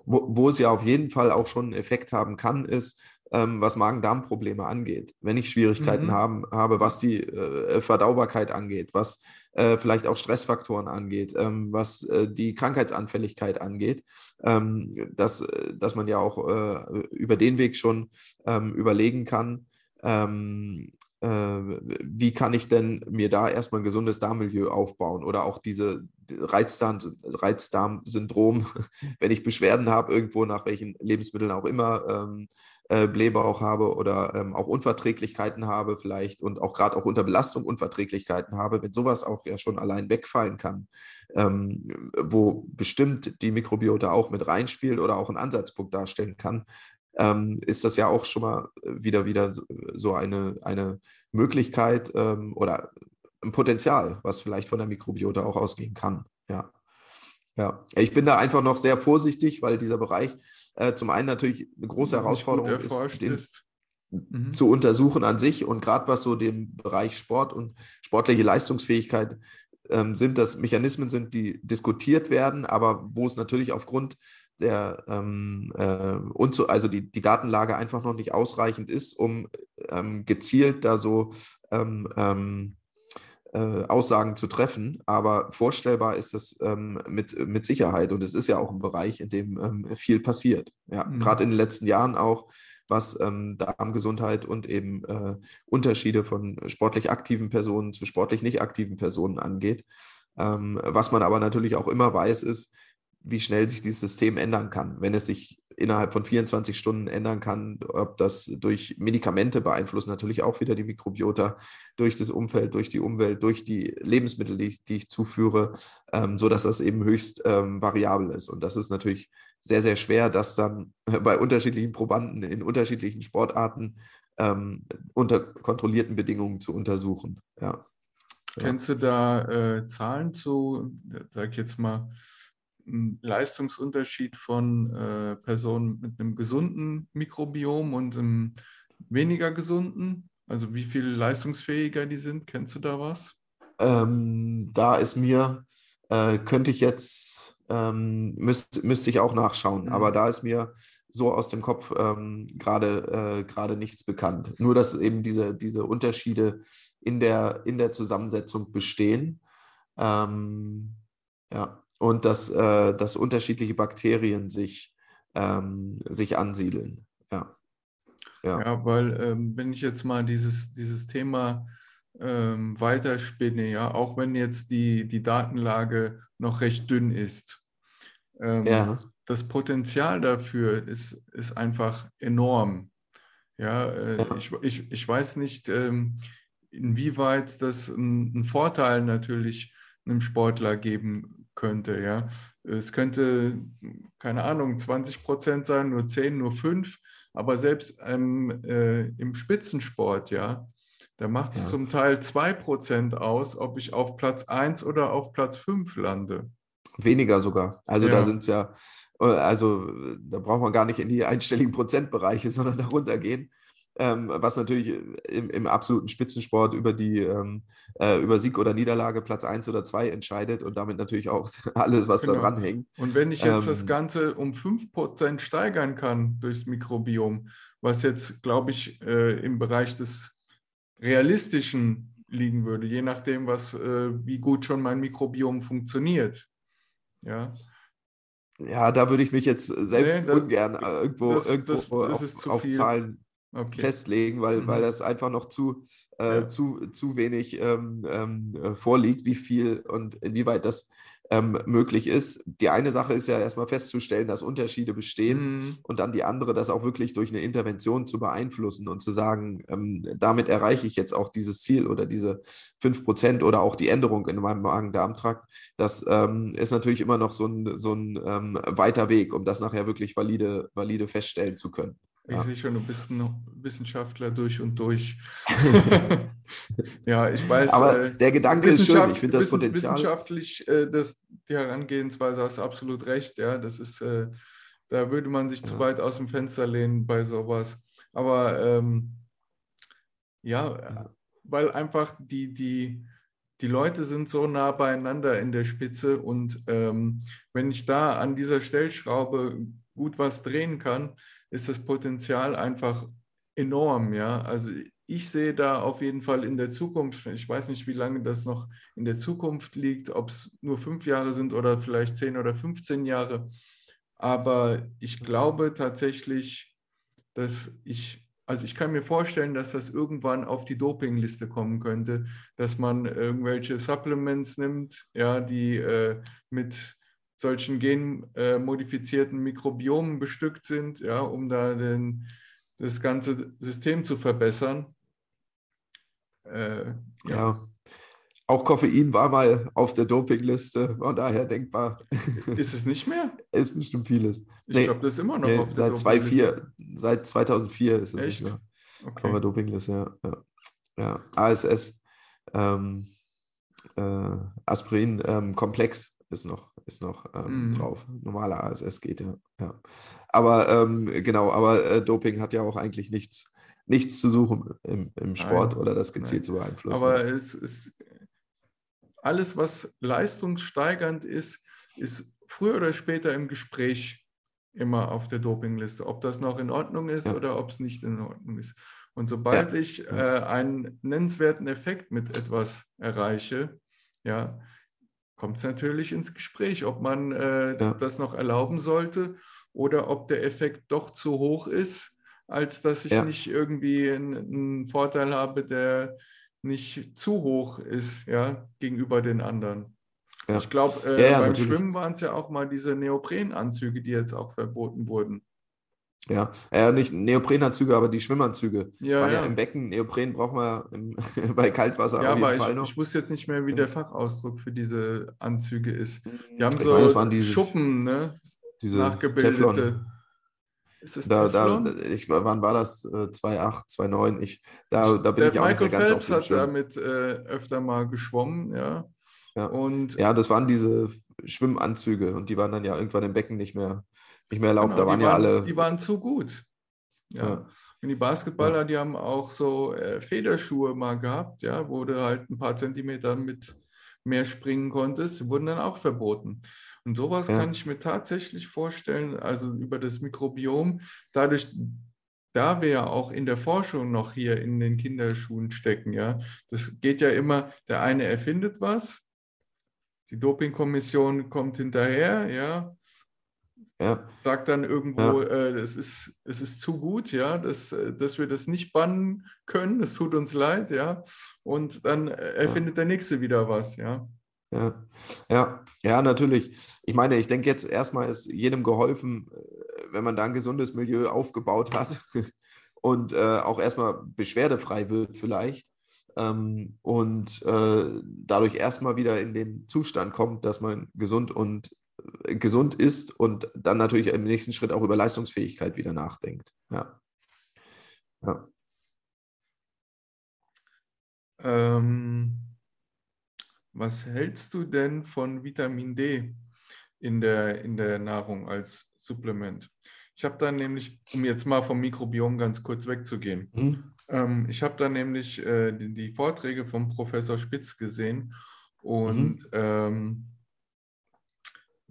Wo, wo es ja auf jeden Fall auch schon einen Effekt haben kann, ist, ähm, was Magen-Darm-Probleme angeht. Wenn ich Schwierigkeiten mhm. haben, habe, was die äh, Verdaubarkeit angeht, was äh, vielleicht auch Stressfaktoren angeht, ähm, was äh, die Krankheitsanfälligkeit angeht, ähm, dass, äh, dass man ja auch äh, über den Weg schon ähm, überlegen kann, ähm, äh, wie kann ich denn mir da erstmal ein gesundes Darmmilieu aufbauen oder auch diese Reizdarm, Reizdarm-Syndrom, wenn ich Beschwerden habe, irgendwo nach welchen Lebensmitteln auch immer, ähm, äh, Blähbauch habe oder ähm, auch Unverträglichkeiten habe vielleicht und auch gerade auch unter Belastung Unverträglichkeiten habe, wenn sowas auch ja schon allein wegfallen kann, ähm, wo bestimmt die Mikrobiota auch mit reinspielt oder auch einen Ansatzpunkt darstellen kann, ähm, ist das ja auch schon mal wieder wieder so eine, eine Möglichkeit ähm, oder ein Potenzial, was vielleicht von der Mikrobiota auch ausgehen kann. Ja. Ja, ich bin da einfach noch sehr vorsichtig, weil dieser Bereich äh, zum einen natürlich eine große Herausforderung ist, den, ist. Mhm. zu untersuchen an sich und gerade was so den Bereich Sport und sportliche Leistungsfähigkeit ähm, sind, dass Mechanismen sind, die diskutiert werden, aber wo es natürlich aufgrund der ähm, äh, und so, also die, die Datenlage einfach noch nicht ausreichend ist, um ähm, gezielt da so ähm, ähm äh, Aussagen zu treffen, aber vorstellbar ist das ähm, mit, mit Sicherheit und es ist ja auch ein Bereich, in dem ähm, viel passiert. Ja, mhm. gerade in den letzten Jahren auch, was ähm, Darmgesundheit und eben äh, Unterschiede von sportlich aktiven Personen zu sportlich nicht aktiven Personen angeht. Ähm, was man aber natürlich auch immer weiß, ist, wie schnell sich dieses System ändern kann, wenn es sich innerhalb von 24 Stunden ändern kann, ob das durch Medikamente beeinflusst, natürlich auch wieder die Mikrobiota, durch das Umfeld, durch die Umwelt, durch die Lebensmittel, die ich, die ich zuführe, ähm, sodass das eben höchst ähm, variabel ist. Und das ist natürlich sehr, sehr schwer, das dann bei unterschiedlichen Probanden in unterschiedlichen Sportarten ähm, unter kontrollierten Bedingungen zu untersuchen. Ja. Kennst du da äh, Zahlen zu, sag ich jetzt mal, Leistungsunterschied von äh, Personen mit einem gesunden Mikrobiom und einem weniger gesunden? Also wie viel leistungsfähiger die sind? Kennst du da was? Ähm, da ist mir, äh, könnte ich jetzt, ähm, müsste müsst ich auch nachschauen, mhm. aber da ist mir so aus dem Kopf ähm, gerade äh, nichts bekannt. Nur, dass eben diese, diese Unterschiede in der, in der Zusammensetzung bestehen. Ähm, ja und dass, äh, dass unterschiedliche Bakterien sich, ähm, sich ansiedeln. Ja, ja. ja weil ähm, wenn ich jetzt mal dieses, dieses Thema ähm, weiterspinne, ja, auch wenn jetzt die, die Datenlage noch recht dünn ist, ähm, ja. das Potenzial dafür ist, ist einfach enorm. Ja, äh, ja. Ich, ich, ich weiß nicht, ähm, inwieweit das einen Vorteil natürlich einem Sportler geben könnte. Ja. Es könnte, keine Ahnung, 20 Prozent sein, nur 10, nur 5, aber selbst ähm, äh, im Spitzensport, ja, da macht es ja. zum Teil 2 Prozent aus, ob ich auf Platz 1 oder auf Platz 5 lande. Weniger sogar. Also ja. da sind es ja, äh, also da braucht man gar nicht in die einstelligen Prozentbereiche, sondern darunter gehen ähm, was natürlich im, im, absoluten Spitzensport über die ähm, äh, über Sieg oder Niederlage Platz 1 oder 2 entscheidet und damit natürlich auch alles, was genau. da dran hängt. Und wenn ich jetzt ähm, das Ganze um 5% steigern kann durchs Mikrobiom, was jetzt, glaube ich, äh, im Bereich des Realistischen liegen würde, je nachdem, was, äh, wie gut schon mein Mikrobiom funktioniert. Ja. Ja, da würde ich mich jetzt selbst nee, das, ungern äh, irgendwo, das, irgendwo das, auf, auf Zahlen okay. festlegen, weil, mhm. weil das einfach noch zu, äh, ja. zu, zu wenig ähm, ähm, äh, vorliegt, wie viel und inwieweit das ähm, möglich ist. Die eine Sache ist ja erstmal festzustellen, dass Unterschiede bestehen mhm. und dann die andere, das auch wirklich durch eine Intervention zu beeinflussen und zu sagen, ähm, damit erreiche ich jetzt auch dieses Ziel oder diese 5% oder auch die Änderung in meinem Magen-Darm-Trakt. Das ähm, ist natürlich immer noch so ein, so ein ähm, weiter Weg, um das nachher wirklich valide, valide feststellen zu können. Ich ja. sehe schon, du bist ein Wissenschaftler durch und durch. ja, ich weiß. Aber äh, der Gedanke ist schön, ich finde das Potenzial. Wissenschaftlich, äh, das, die Herangehensweise hast du absolut recht, ja. Das ist, äh, da würde man sich ja. zu weit aus dem Fenster lehnen bei sowas. Aber ähm, ja, ja, weil einfach die, die, die Leute sind so nah beieinander in der Spitze und ähm, wenn ich da an dieser Stellschraube gut was drehen kann, ist das Potenzial einfach enorm. Ja? Also ich sehe da auf jeden Fall in der Zukunft, ich weiß nicht, wie lange das noch in der Zukunft liegt, ob es nur fünf Jahre sind oder vielleicht zehn oder 15 Jahre. Aber ich glaube tatsächlich, dass ich, also ich kann mir vorstellen, dass das irgendwann auf die Dopingliste kommen könnte, dass man irgendwelche Supplements nimmt, ja, die äh, mit solchen genmodifizierten Mikrobiomen bestückt sind, ja, um da den, das ganze System zu verbessern. Äh, ja. ja. Auch Koffein war mal auf der Dopingliste, von daher denkbar. Ist es nicht mehr? ist bestimmt vieles. Ich nee, glaube, das ist immer noch nee, auf der seit, 2004, seit 2004 ist es nicht mehr okay. auf der Dopingliste. Ja, ja. ja. ASS, ähm, äh, Aspirin-Komplex ähm, ist noch ist noch ähm, mhm. drauf. Normaler ASS geht ja. ja. Aber ähm, genau, aber äh, Doping hat ja auch eigentlich nichts, nichts zu suchen im, im Sport nein, oder das gezielt nein. zu beeinflussen. Aber es ist alles, was leistungssteigernd ist, ist früher oder später im Gespräch immer auf der Dopingliste, ob das noch in Ordnung ist ja. oder ob es nicht in Ordnung ist. Und sobald ja. ich äh, einen nennenswerten Effekt mit etwas erreiche, ja, kommt es natürlich ins Gespräch, ob man äh, ja. das noch erlauben sollte oder ob der Effekt doch zu hoch ist, als dass ich ja. nicht irgendwie einen, Vorteil habe, der nicht zu hoch ist ja, gegenüber den anderen. Ja. Ich glaube, äh, beim natürlich. Schwimmen waren es ja auch mal diese Neoprenanzüge, die jetzt auch verboten wurden. Ja, äh, nicht Neoprenanzüge, aber die Schwimmanzüge. Ja, ja. ja im Becken. Neopren brauchen wir im, bei Kaltwasser ja, auf jeden Fall ich, noch. Ich wusste jetzt nicht mehr, wie der Fachausdruck für diese Anzüge ist. Die haben ich so meine, diese, Schuppen, ne? Diese nachgebildete. Teflon. Ist das da, da, ich, wann war das? 2,8, äh, 2,9? Ich, da, da bin der ich auch Michael nicht mehr ganz Phelps auf hat damit äh, öfter mal geschwommen, ja. Ja. Und ja, das waren diese Schwimmanzüge und die waren dann ja irgendwann im Becken nicht mehr, nicht mehr erlaubt. Genau, da waren ja waren, alle. Die waren zu gut. Ja. ja. Und die Basketballer, ja. die haben auch so äh, Federschuhe mal gehabt, ja, wo du halt ein paar Zentimeter mit mehr springen konntest, die wurden dann auch verboten. Und sowas ja. kann ich mir tatsächlich vorstellen, also über das Mikrobiom, dadurch, da wir ja auch in der Forschung noch hier in den Kinderschuhen stecken, ja, das geht ja immer, der eine erfindet was, die Dopingkommission kommt hinterher, ja, ja. sagt dann irgendwo, ja. äh, es, ist, es ist zu gut, ja, dass, äh, dass wir das nicht bannen können, es tut uns leid, ja, und dann erfindet ja. der Nächste wieder was, ja. Ja, ja, ja, natürlich. Ich meine, ich denke jetzt erstmal ist jedem geholfen, äh, wenn man da ein gesundes Milieu aufgebaut hat und äh, auch erstmal beschwerdefrei wird vielleicht ähm, und äh, dadurch erstmal wieder in den Zustand kommt, dass man gesund und äh, gesund ist und dann natürlich im nächsten Schritt auch über Leistungsfähigkeit wieder nachdenkt. Ja. ja. Ähm, was hältst du denn von Vitamin D in der, in der Nahrung als Supplement? Ich habe dann nämlich, um jetzt mal vom Mikrobiom ganz kurz wegzugehen, mhm. Ähm, ich habe da nämlich äh, die, die, Vorträge von Professor Spitz gesehen und mhm. ähm,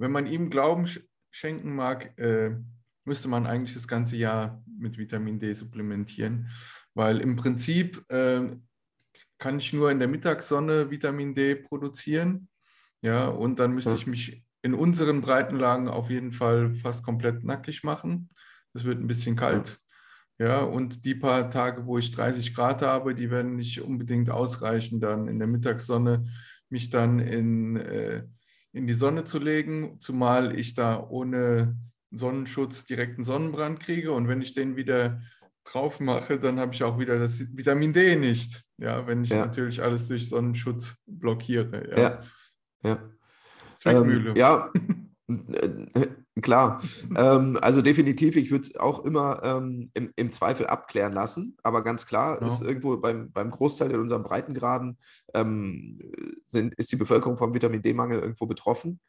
wenn man ihm Glauben sch schenken mag, äh, müsste man eigentlich das ganze Jahr mit Vitamin D supplementieren, weil im Prinzip äh, kann ich nur in der Mittagssonne Vitamin D produzieren. Ja, und dann müsste ich mich in unseren Breitenlagen auf jeden Fall fast komplett nackig machen. Es wird ein bisschen kalt. Ja, und die paar Tage, wo ich 30 Grad habe, die werden nicht unbedingt ausreichen, dann in der Mittagssonne mich dann in, äh, in die Sonne zu legen, zumal ich da ohne Sonnenschutz direkten Sonnenbrand kriege. Und wenn ich den wieder drauf mache, dann habe ich auch wieder das Vitamin D nicht. Ja, wenn ich ja. natürlich alles durch Sonnenschutz blockiere. Ja, ja. ja. Zwickmühle. Ähm, ja, äh, Klar, ähm, also definitiv, ich würde es auch immer ähm, im, im, Zweifel abklären lassen, aber ganz klar ja. ist irgendwo beim, beim Großteil in unseren Breitengraden ähm, sind, ist die Bevölkerung vom Vitamin D-Mangel irgendwo betroffen.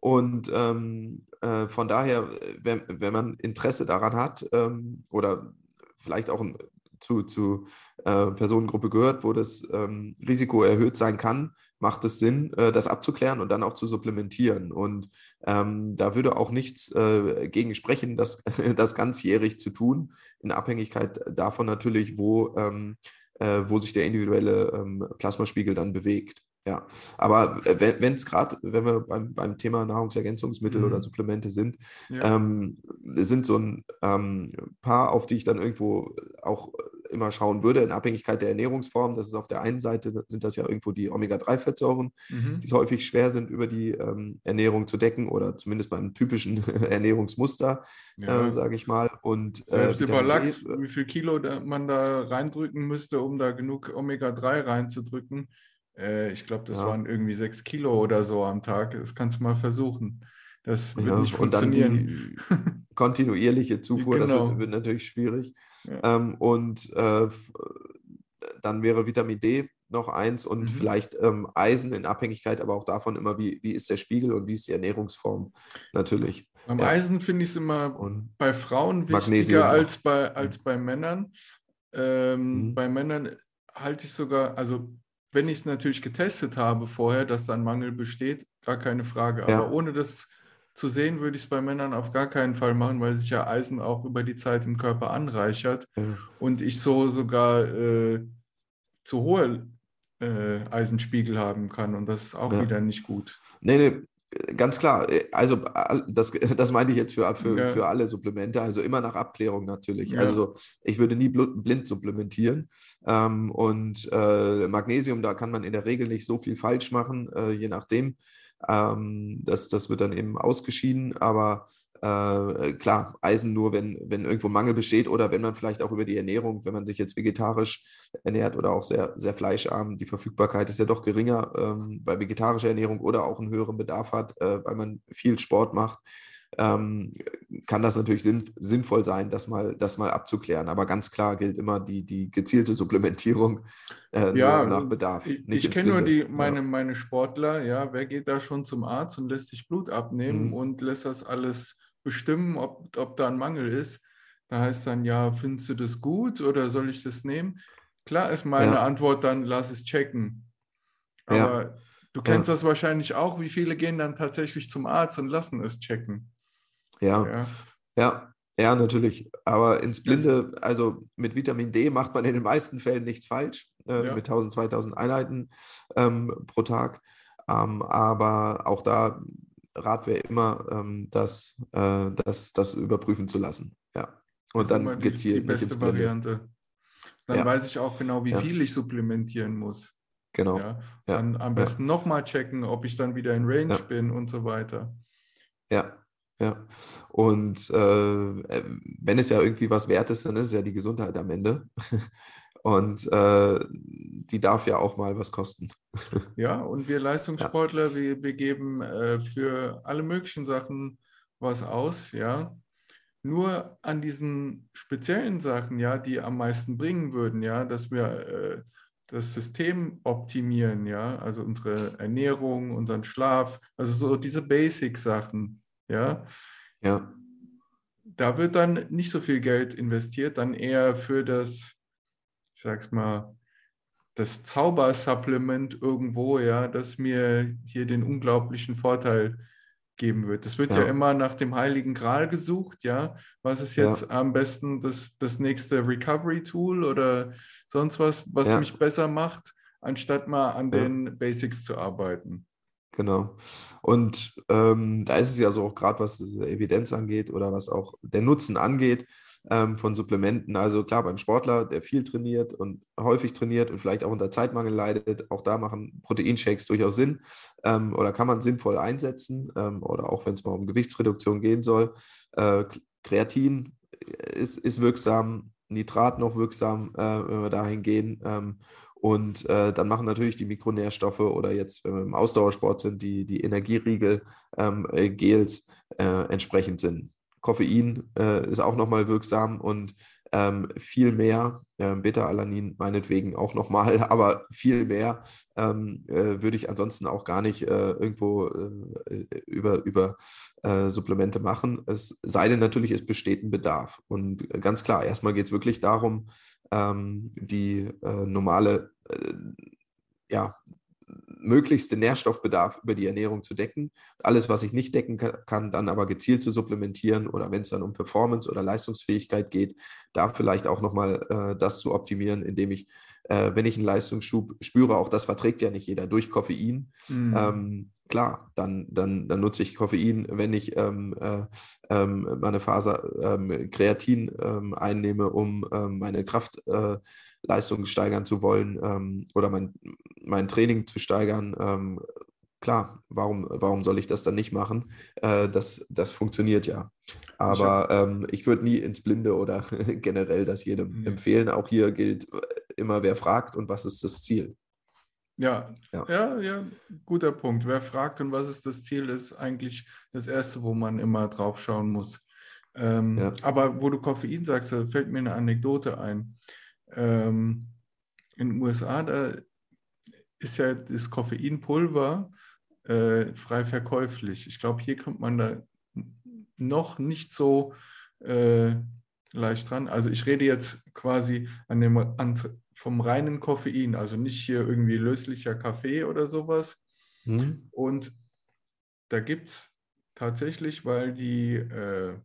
Und ähm, äh, von daher, wenn, wenn man Interesse daran hat ähm, oder vielleicht auch ein, zu, zu äh, Personengruppe gehört, wo das ähm, Risiko erhöht sein kann, macht es Sinn, äh, das abzuklären und dann auch zu supplementieren. Und ähm, da würde auch nichts äh, gegen sprechen, das, das ganzjährig zu tun, in Abhängigkeit davon natürlich, wo, ähm, äh, wo sich der individuelle ähm, Plasmaspiegel dann bewegt. Ja, aber wenn es gerade, wenn wir beim, beim Thema Nahrungsergänzungsmittel mhm. oder Supplemente sind, ja. ähm, sind so ein ähm, paar, auf die ich dann irgendwo auch immer schauen würde, in Abhängigkeit der Ernährungsform. Das ist auf der einen Seite, sind das ja irgendwo die Omega-3-Fettsäuren, mhm. die häufig schwer sind, über die ähm, Ernährung zu decken oder zumindest beim typischen Ernährungsmuster, ja. äh, sage ich mal. Und, äh, Selbst äh, über Lachs, wie viel Kilo da, man da reindrücken müsste, um da genug Omega-3 reinzudrücken. Äh, ich glaube, das ja. waren irgendwie sechs Kilo oder so am Tag. Das kannst du mal versuchen. Das wird ja, nicht funktionieren. Und dann die kontinuierliche Zufuhr, genau. das wird, wird, natürlich schwierig. Ja. Ähm, und äh, dann wäre Vitamin D noch eins und mhm. vielleicht ähm, Eisen in Abhängigkeit, aber auch davon immer, wie, wie ist der Spiegel und wie ist die Ernährungsform natürlich. Beim ja. Eisen finde ich es immer und bei Frauen wichtiger als bei, als bei Männern. Ähm, mhm. Bei Männern halte ich sogar, also wenn ich es natürlich getestet habe vorher, dass da ein Mangel besteht, gar keine Frage. Aber ja. ohne das zu sehen würde ich es bei Männern auf gar keinen Fall machen, weil sich ja Eisen auch über die Zeit im Körper anreichert ja. und ich so sogar äh, zu hohe äh, Eisenspiegel haben kann und das ist auch ja. wieder nicht gut. Nee, nee, Ganz klar, also das, das meinte ich jetzt für, für, ja. für alle Supplemente, also immer nach Abklärung natürlich. Ja. Also ich würde nie blind supplementieren. Ähm, und äh, Magnesium, da kann man in der Regel nicht so viel falsch machen, äh, je nachdem. Ähm, das, das wird dann eben ausgeschieden, aber äh, klar, Eisen nur, wenn, wenn irgendwo Mangel besteht oder wenn man vielleicht auch über die Ernährung, wenn man sich jetzt vegetarisch ernährt oder auch sehr, sehr fleischarm, die Verfügbarkeit ist ja doch geringer ähm, bei vegetarischer Ernährung oder auch einen höheren Bedarf hat, äh, weil man viel Sport macht, ähm, kann das natürlich sinn, sinnvoll sein, das mal, das mal abzuklären. Aber ganz klar gilt immer die, die gezielte Supplementierung äh, ja, nach Bedarf. Ich, ich kenne nur die, meine, ja. meine Sportler, ja, wer geht da schon zum Arzt und lässt sich Blut abnehmen mhm. und lässt das alles bestimmen, ob, ob da ein Mangel ist. Da heißt dann, ja, findest du das gut oder soll ich das nehmen? Klar ist meine ja. Antwort dann, lass es checken. Aber ja. du kennst ja. das wahrscheinlich auch, wie viele gehen dann tatsächlich zum Arzt und lassen es checken. Ja, ja, ja, natürlich. Aber ins Blinde, also mit Vitamin D macht man in den meisten Fällen nichts falsch, äh, mit 1000, 2000 Einheiten ähm, pro Tag. Ähm, aber auch da Rat wäre immer, ähm, das, äh, das, das überprüfen zu lassen. Ja. Und dann die, gezielt. Die beste Variante. Dann ja. weiß ich auch genau, wie ja. viel ich supplementieren muss. Genau. Ja. Dann am besten ja. nochmal checken, ob ich dann wieder in Range bin und so weiter. Ja, ja. Und äh, äh, wenn es ja irgendwie was wert ist, dann ist es ja die Gesundheit am Ende. Und äh, die darf ja auch mal was kosten. Ja, und wir Leistungssportler, ja. wir, wir geben äh, für alle möglichen Sachen was aus, ja. Nur an diesen speziellen Sachen, ja, die am meisten bringen würden, ja, dass wir äh, das System optimieren, ja, also unsere Ernährung, unseren Schlaf, also so diese Basic-Sachen, ja. Ja. Da wird dann nicht so viel Geld investiert, dann eher für das ich sag's mal, das Zaubersupplement irgendwo, ja, das mir hier den unglaublichen Vorteil geben wird. Das wird ja, ja immer nach dem Heiligen Gral gesucht, ja. Was ist jetzt ja. am besten das, das nächste Recovery-Tool oder sonst was, was ja. mich besser macht, anstatt mal an den Basics zu arbeiten. Genau. Und ähm, da ist es ja so auch gerade, was Evidenz angeht oder was auch der Nutzen angeht, ähm, von Supplementen. Also klar, beim Sportler, der viel trainiert und häufig trainiert und vielleicht auch unter Zeitmangel leidet, auch da machen Proteinshakes durchaus Sinn ähm, oder kann man sinnvoll einsetzen ähm, oder auch wenn es mal um Gewichtsreduktion gehen soll. Äh, Kreatin ist, ist wirksam, Nitrat noch wirksam, äh, wenn wir dahin gehen. Ähm, und äh, dann machen natürlich die Mikronährstoffe oder jetzt, wenn wir im Ausdauersport sind, die, die Energieriegel, ähm, äh, Gels äh, entsprechend Sinn. Koffein äh, ist auch nochmal wirksam und ähm, viel mehr, äh, Beta-Alanin meinetwegen auch nochmal, aber viel mehr ähm, äh, würde ich ansonsten auch gar nicht irgendwo über, über Supplemente machen. Es sei denn natürlich, es besteht ein Bedarf. Und ganz klar, erstmal geht es wirklich darum, ähm, die äh, normale ja, möglichste Nährstoffbedarf über die Ernährung zu decken. Alles, was ich nicht decken kann, dann aber gezielt zu supplementieren oder wenn es dann um Performance oder Leistungsfähigkeit geht, da vielleicht auch nochmal äh, das zu optimieren, indem ich, äh, wenn ich einen Leistungsschub spüre, auch das verträgt ja nicht jeder durch Koffein. Mhm. Ähm, klar, dann, dann, dann nutze ich Koffein, wenn ich ähm, äh, ähm, meine Faser ähm, Kreatin ähm, einnehme, um ähm, meine Kraftleistung steigern zu wollen ähm, oder mein, mein Training zu steigern. Klar, warum, warum soll ich das dann nicht machen? Äh, das, das funktioniert ja. Aber ich würde nie ins Blinde oder generell das jedem mhm. empfehlen. Auch hier gilt immer, wer fragt und was ist das Ziel. Ja, ja, ja, ja, guter Punkt. Wer fragt und was ist das Ziel, ist eigentlich das Erste, wo man immer drauf schauen muss. Ähm, ja. Aber wo du Koffein sagst, da fällt mir eine Anekdote ein. Ähm, in den USA, da ist ja das Koffeinpulver äh, frei verkäuflich. Ich glaube, hier kommt man da noch nicht so äh, leicht dran. Also ich rede jetzt quasi an dem, an, vom reinen Koffein, also nicht hier irgendwie löslicher Kaffee oder sowas. Mhm. Und da gibt es tatsächlich, weil die äh,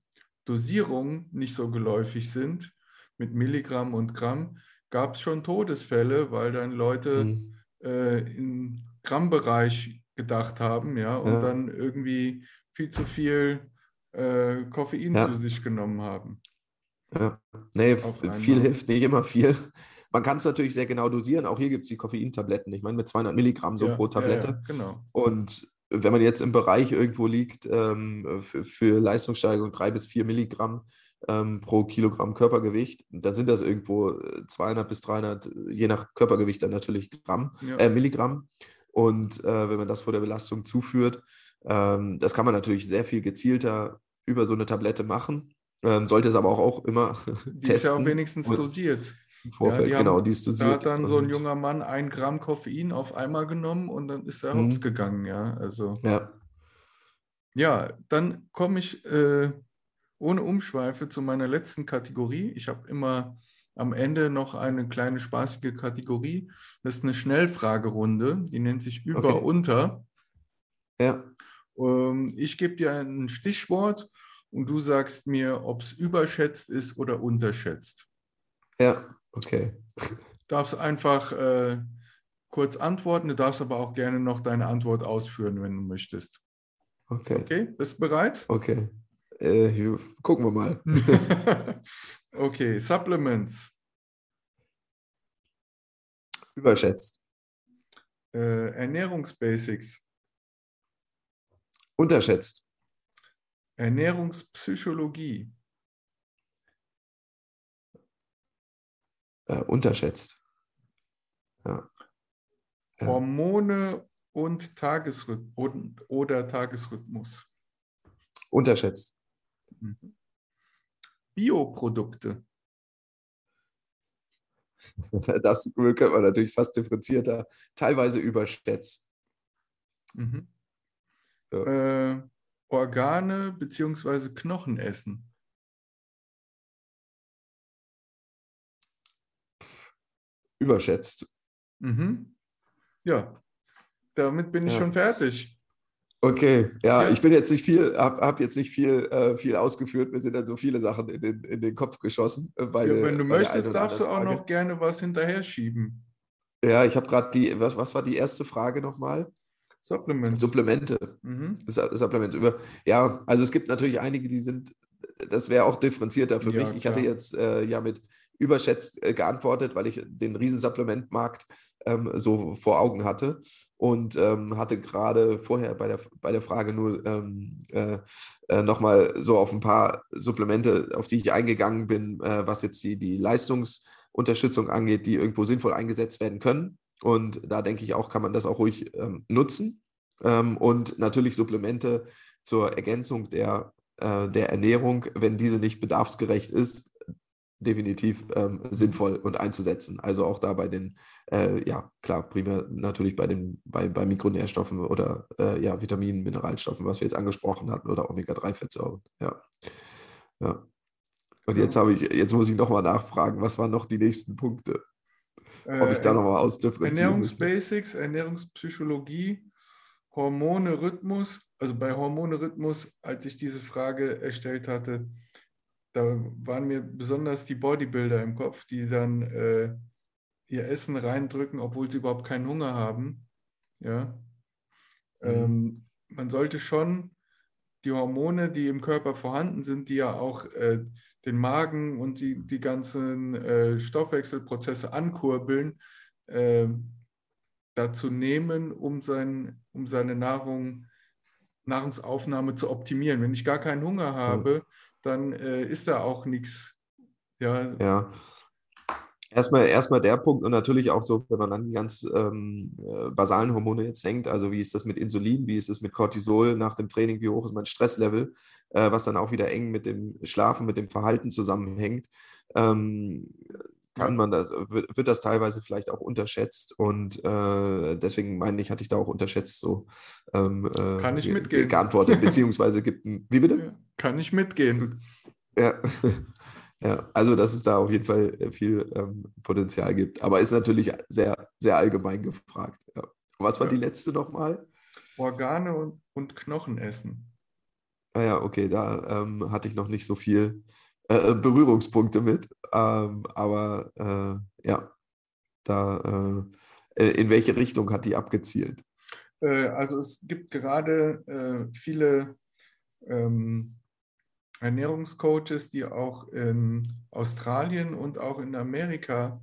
Dosierungen nicht so geläufig sind, mit Milligramm und Gramm, gab es schon Todesfälle, weil dann Leute mhm. äh, im Grammbereich gedacht haben, ja, und Ja. dann irgendwie viel zu viel äh, Koffein Ja. zu sich genommen haben. Ja. Nee, viel hilft nicht immer viel. Man kann es natürlich sehr genau dosieren. Auch hier gibt es die Koffeintabletten. Ich meine, mit 200 Milligramm so ja, pro Tablette. Ja, genau. Und wenn man jetzt im Bereich irgendwo liegt, ähm, für, für Leistungssteigerung drei bis vier Milligramm ähm, pro Kilogramm Körpergewicht, dann sind das irgendwo äh, 200 bis 300, äh, je nach Körpergewicht dann natürlich Gramm, Ja. äh, Milligramm. Und äh, wenn man das vor der Belastung zuführt, ähm, das kann man natürlich sehr viel gezielter über so eine Tablette machen. Ähm, sollte es aber auch, auch immer Die ist ja auch testen wenigstens dosiert. Im Vorfeld. die genau, die ist Da dosiert. hat dann so ein junger Mann ein Gramm Koffein auf einmal genommen und dann ist er Mhm. hops gegangen, ja. Also. Ja, Ja, dann komme ich äh, ohne Umschweife zu meiner letzten Kategorie. Ich habe immer am Ende noch eine kleine spaßige Kategorie. Das ist eine Schnellfragerunde, die nennt sich Über Okay. Unter. ja, Ähm, ich gebe dir ein Stichwort und du sagst mir, ob es überschätzt ist oder unterschätzt. ja, okay. darfst einfach äh, kurz antworten, du darfst aber auch gerne noch deine Antwort ausführen, wenn du möchtest. Okay. Okay, bist du bereit? Okay. Äh, gucken wir mal. okay, Supplements, Überschätzt. äh, Ernährungsbasics, Unterschätzt. Ernährungspsychologie, Äh, unterschätzt. Ja. Hormone und Tagesrhythmus oder Tagesrhythmus, Unterschätzt. Mhm. Bioprodukte, Das könnte man natürlich fast differenzierter, teilweise überschätzt. mhm. Ja. äh, Organe bzw. Knochen essen. Überschätzt. Mhm. Ja, damit bin ich Ja. schon fertig. Okay, ja, Ja. ich bin jetzt nicht viel, habe hab jetzt nicht viel, äh, viel ausgeführt. Mir sind dann so viele Sachen in den, in den Kopf geschossen. äh, bei Ja, wenn du möchtest, darfst du auch noch gerne was hinterher schieben. Ja, ich habe gerade die, was, was war die erste Frage nochmal? Supplements. Supplemente. mhm. Su- Supplement über. Ja, also es gibt natürlich einige, die sind, das wäre auch differenzierter für Ja, mich. Ich hatte klar. jetzt äh, ja mit überschätzt äh, geantwortet, weil ich den Riesensupplementmarkt ähm, so vor Augen hatte und ähm, hatte gerade vorher bei der, bei der Frage nur ähm, äh, äh, nochmal so auf ein paar Supplemente, auf die ich eingegangen bin, äh, was jetzt die, die Leistungsunterstützung angeht, die irgendwo sinnvoll eingesetzt werden können. Und da denke ich auch, kann man das auch ruhig ähm, nutzen. Ähm, und natürlich Supplemente zur Ergänzung der, äh, der Ernährung, wenn diese nicht bedarfsgerecht ist, definitiv ähm, sinnvoll und einzusetzen. Also auch da bei den, äh, ja klar, primär natürlich bei den bei, bei Mikronährstoffen oder äh, ja, Vitaminen, Mineralstoffen, was wir jetzt angesprochen hatten, oder Omega-3-Fettsäuren. Ja. ja. Und jetzt habe ich, jetzt muss ich nochmal nachfragen, was waren noch die nächsten Punkte? Ob ich da Äh, nochmal ausdifferenzieren. Ernährungsbasics, Ernährungspsychologie, Hormone, Rhythmus. Also bei Hormone, Rhythmus, als ich diese Frage erstellt hatte, da waren mir besonders die Bodybuilder im Kopf, die dann äh, ihr Essen reindrücken, obwohl sie überhaupt keinen Hunger haben. Ja. Mhm. Ähm, man sollte schon die Hormone, die im Körper vorhanden sind, die ja auch äh, den Magen und die, die ganzen äh, Stoffwechselprozesse ankurbeln, äh, dazu nehmen, um, sein, um seine Nahrung, Nahrungsaufnahme zu optimieren. Wenn ich gar keinen Hunger habe, dann äh, ist da auch nichts. Ja, Ja. Erstmal, erstmal der Punkt und natürlich auch so, wenn man an die ganz ähm, äh, basalen Hormone jetzt denkt, also wie ist das mit Insulin, wie ist das mit Cortisol nach dem Training, wie hoch ist mein Stresslevel, äh, was dann auch wieder eng mit dem Schlafen, mit dem Verhalten zusammenhängt, ähm, kann man das, wird, wird das teilweise vielleicht auch unterschätzt und äh, deswegen meine ich, hatte ich da auch unterschätzt so ähm, äh, Kann ich ge- mitgehen. geantwortet, beziehungsweise gibt ein, wie bitte? kann ich mitgehen. Ja. ja, also dass es da auf jeden Fall äh, viel ähm, Potenzial gibt. Aber ist natürlich sehr, sehr allgemein gefragt. Ja. Was war Ja. die letzte nochmal? Organe und, und Knochen essen. Ah ja, okay, da ähm, hatte ich noch nicht so viel äh, Berührungspunkte mit. Ähm, aber äh, ja, da äh, äh, in welche Richtung hat die abgezielt? Äh, also es gibt gerade äh, viele ähm, Ernährungscoaches, die auch in Australien und auch in Amerika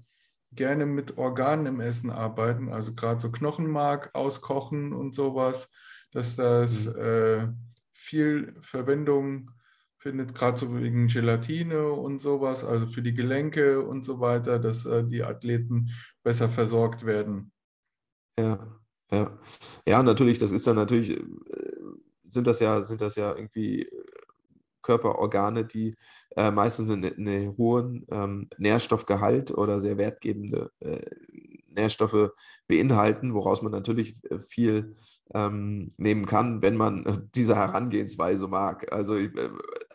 gerne mit Organen im Essen arbeiten, also gerade so Knochenmark auskochen und sowas, dass das mhm. äh, viel Verwendung findet, gerade so wegen Gelatine und sowas, also für die Gelenke und so weiter, dass äh, die Athleten besser versorgt werden. Ja, ja. Ja, natürlich, das ist dann natürlich, äh, sind das ja, sind das ja irgendwie Körperorgane, die äh, meistens einen, einen hohen ähm, Nährstoffgehalt oder sehr wertgebende äh, Nährstoffe beinhalten, woraus man natürlich äh, viel ähm, nehmen kann, wenn man äh, diese Herangehensweise mag. Also äh,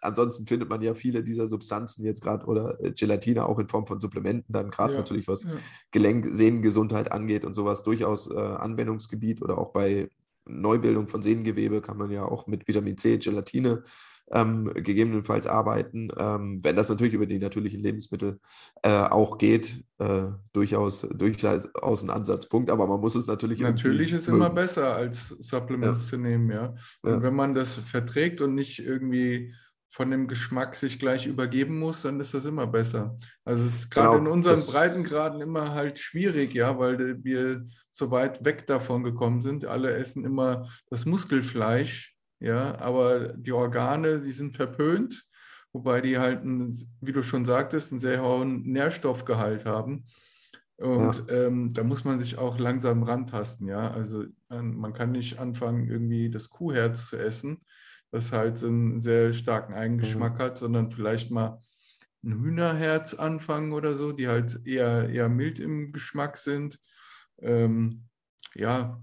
ansonsten findet man ja viele dieser Substanzen jetzt gerade oder äh, Gelatine auch in Form von Supplementen, dann gerade ja, natürlich was ja. Gelenk, Sehnengesundheit angeht und sowas durchaus äh, Anwendungsgebiet oder auch bei Neubildung von Sehnengewebe kann man ja auch mit Vitamin C, Gelatine ähm, gegebenenfalls arbeiten. Ähm, wenn das natürlich über die natürlichen Lebensmittel äh, auch geht, äh, durchaus, durchaus ein Ansatzpunkt, aber man muss es natürlich. Natürlich ist mögen. immer besser, als Supplements ja. zu nehmen, ja. Und ja. wenn man das verträgt und nicht irgendwie von dem Geschmack sich gleich übergeben muss, dann ist das immer besser. Also es ist gerade genau, in unseren Breitengraden immer halt schwierig, ja, weil wir so weit weg davon gekommen sind. Alle essen immer das Muskelfleisch ja, aber die Organe, die sind verpönt, wobei die halt, einen, wie du schon sagtest, einen sehr hohen Nährstoffgehalt haben. Und ja. ähm, da muss man sich auch langsam rantasten, ja. Also man kann nicht anfangen, irgendwie das Kuhherz zu essen, das halt einen sehr starken Eigengeschmack mhm. hat, sondern vielleicht mal ein Hühnerherz anfangen oder so, die halt eher, eher mild im Geschmack sind. Ähm, ja,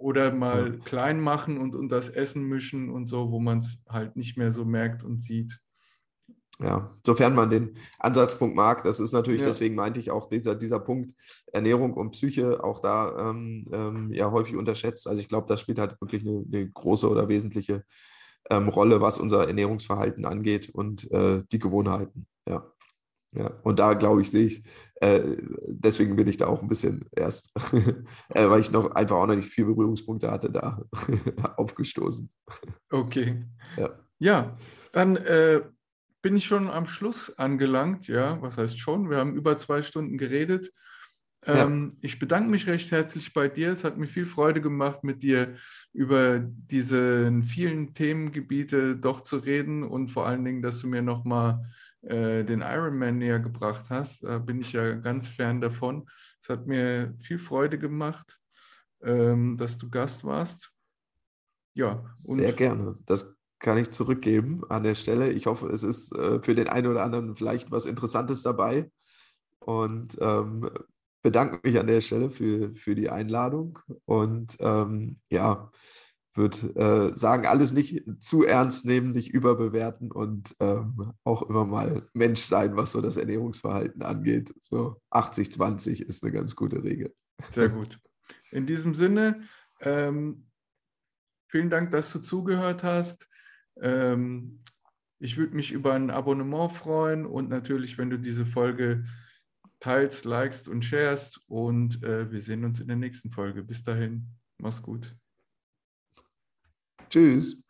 oder mal ja. klein machen und, und das Essen mischen und so, wo man es halt nicht mehr so merkt und sieht. Ja, sofern man den Ansatzpunkt mag, das ist natürlich, ja. deswegen meinte ich auch dieser, dieser Punkt Ernährung und Psyche auch da ähm, ähm, ja häufig unterschätzt. Also ich glaube, das spielt halt wirklich eine, eine große oder wesentliche ähm, Rolle, was unser Ernährungsverhalten angeht und äh, die Gewohnheiten. Ja. Ja, und da glaube ich, sehe ich, äh, deswegen bin ich da auch ein bisschen erst, äh, weil ich noch einfach auch noch nicht viele Berührungspunkte hatte, da aufgestoßen. Okay. Ja, ja dann äh, bin ich schon am Schluss angelangt. Ja, was heißt schon? Wir haben über zwei Stunden geredet. Ähm, ja. Ich bedanke mich recht herzlich bei dir. Es hat mir viel Freude gemacht, mit dir über diese vielen Themengebiete doch zu reden und vor allen Dingen, dass du mir nochmal äh, den Ironman näher gebracht hast. Da bin ich ja ganz fern davon. Es hat mir viel Freude gemacht, ähm, dass du Gast warst. Ja. Sehr gerne. Das kann ich zurückgeben an der Stelle. Ich hoffe, es ist äh, für den einen oder anderen vielleicht was Interessantes dabei. Und ähm, bedanke mich an der Stelle für, für die Einladung. Und ähm, ja, würde äh, sagen, alles nicht zu ernst nehmen, nicht überbewerten und ähm, auch immer mal Mensch sein, was so das Ernährungsverhalten angeht. So 80-20 ist eine ganz gute Regel. Sehr gut. In diesem Sinne, ähm, vielen Dank, dass du zugehört hast. Ähm, ich würde mich über ein Abonnement freuen und natürlich, wenn du diese Folge teilst, likest und sharest. Und äh, wir sehen uns in der nächsten Folge. Bis dahin, mach's gut. Tschüss.